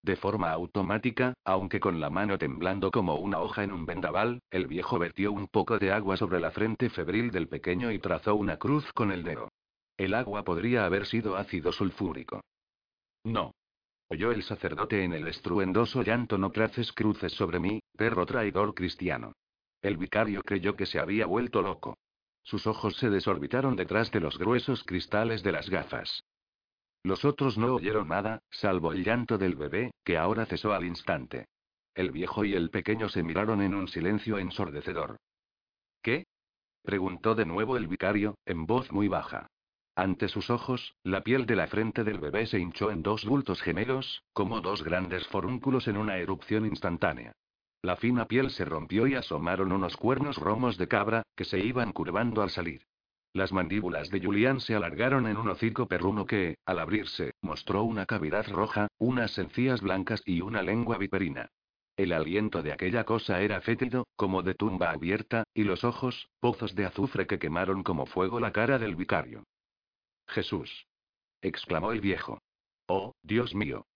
De forma automática, aunque con la mano temblando como una hoja en un vendaval, el viejo vertió un poco de agua sobre la frente febril del pequeño y trazó una cruz con el dedo. El agua podría haber sido ácido sulfúrico. No. Oyó el sacerdote en el estruendoso llanto no traces cruces sobre mí, perro traidor cristiano. El vicario creyó que se había vuelto loco. Sus ojos se desorbitaron detrás de los gruesos cristales de las gafas. Los otros no oyeron nada, salvo el llanto del bebé, que ahora cesó al instante. El viejo y el pequeño se miraron en un silencio ensordecedor. ¿Qué? preguntó de nuevo el vicario, en voz muy baja. Ante sus ojos, la piel de la frente del bebé se hinchó en dos bultos gemelos, como dos grandes forúnculos en una erupción instantánea. La fina piel se rompió y asomaron unos cuernos romos de cabra, que se iban curvando al salir. Las mandíbulas de Julián se alargaron en un hocico perruno que, al abrirse, mostró una cavidad roja, unas encías blancas y una lengua viperina. El aliento de aquella cosa era fétido, como de tumba abierta, y los ojos, pozos de azufre que quemaron como fuego la cara del vicario. Jesús. exclamó el viejo. Oh, Dios mío.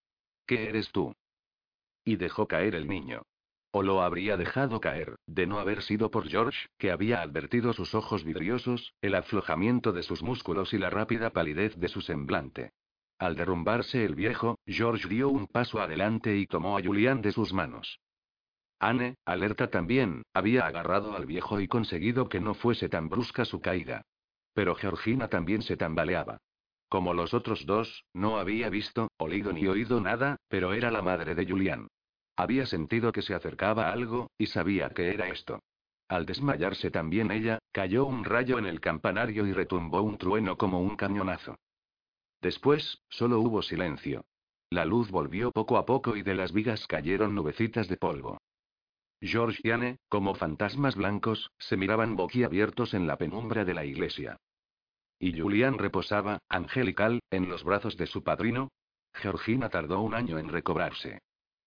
¿Qué eres tú? Y dejó caer el niño. O lo habría dejado caer, de no haber sido por George, que había advertido sus ojos vidriosos, el aflojamiento de sus músculos y la rápida palidez de su semblante. Al derrumbarse el viejo, George dio un paso adelante y tomó a Julián de sus manos. Anne, alerta también, había agarrado al viejo y conseguido que no fuese tan brusca su caída. Pero Georgina también se tambaleaba. Como los otros dos, no había visto, olido ni oído nada, pero era la madre de Julián. Había sentido que se acercaba algo, y sabía que era esto. Al desmayarse también ella, cayó un rayo en el campanario y retumbó un trueno como un cañonazo. Después, solo hubo silencio. La luz volvió poco a poco y de las vigas cayeron nubecitas de polvo. George y Anne, como fantasmas blancos, se miraban boquiabiertos en la penumbra de la iglesia. Y Julián reposaba, angelical, en los brazos de su padrino. Georgina tardó un año en recobrarse.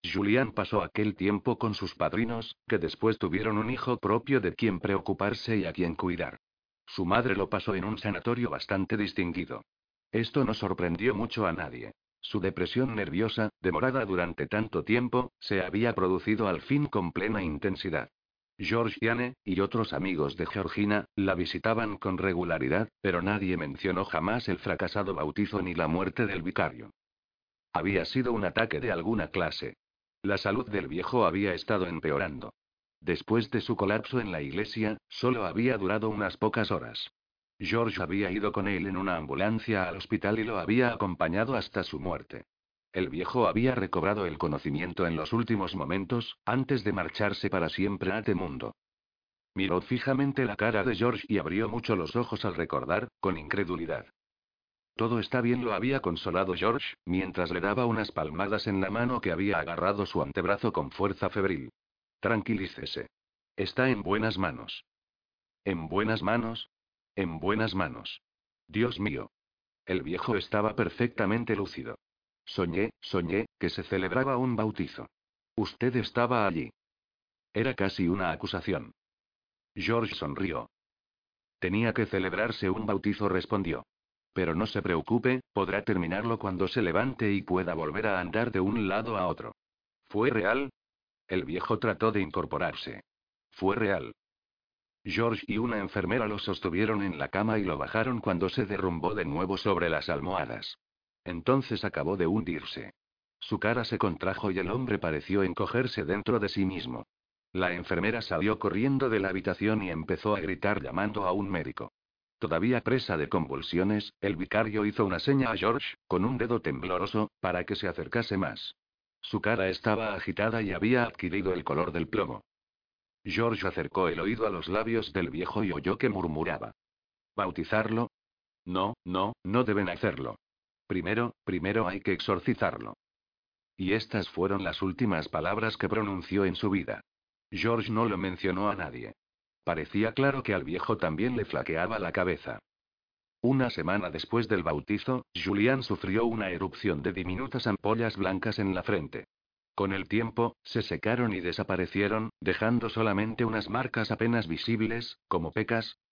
Julián pasó aquel tiempo con sus padrinos, que después tuvieron un hijo propio de quien preocuparse y a quien cuidar. Su madre lo pasó en un sanatorio bastante distinguido. Esto no sorprendió mucho a nadie. Su depresión nerviosa, demorada durante tanto tiempo, se había producido al fin con plena intensidad. Georgiane, y otros amigos de Georgina, la visitaban con regularidad, pero nadie mencionó jamás el fracasado bautizo ni la muerte del vicario. Había sido un ataque de alguna clase. La salud del viejo había estado empeorando. Después de su colapso en la iglesia, solo había durado unas pocas horas. George había ido con él en una ambulancia al hospital y lo había acompañado hasta su muerte. El viejo había recobrado el conocimiento en los últimos momentos, antes de marcharse para siempre a este mundo. Miró fijamente la cara de George y abrió mucho los ojos al recordar, con incredulidad. Todo está bien, lo había consolado George, mientras le daba unas palmadas en la mano que había agarrado su antebrazo con fuerza febril. Tranquilícese. Está en buenas manos. ¿En buenas manos? En buenas manos. Dios mío. El viejo estaba perfectamente lúcido. Soñé, soñé, que se celebraba un bautizo. Usted estaba allí. Era casi una acusación. George sonrió. Tenía que celebrarse un bautizo, respondió. Pero no se preocupe, podrá terminarlo cuando se levante y pueda volver a andar de un lado a otro. ¿Fue real? El viejo trató de incorporarse. Fue real. George y una enfermera lo sostuvieron en la cama y lo bajaron cuando se derrumbó de nuevo sobre las almohadas. Entonces acabó de hundirse. Su cara se contrajo y el hombre pareció encogerse dentro de sí mismo. La enfermera salió corriendo de la habitación y empezó a gritar llamando a un médico. Todavía presa de convulsiones, el vicario hizo una seña a George, con un dedo tembloroso, para que se acercase más. Su cara estaba agitada y había adquirido el color del plomo. George acercó el oído a los labios del viejo y oyó que murmuraba. ¿Bautizarlo? No, no, no deben hacerlo. Primero, primero hay que exorcizarlo. Y estas fueron las últimas palabras que pronunció en su vida. George no lo mencionó a nadie. Parecía claro que al viejo también le flaqueaba la cabeza. Una semana después del bautizo, Julian sufrió una erupción de diminutas ampollas blancas en la frente. Con el tiempo, se secaron y desaparecieron, dejando solamente unas marcas apenas visibles, como pecas.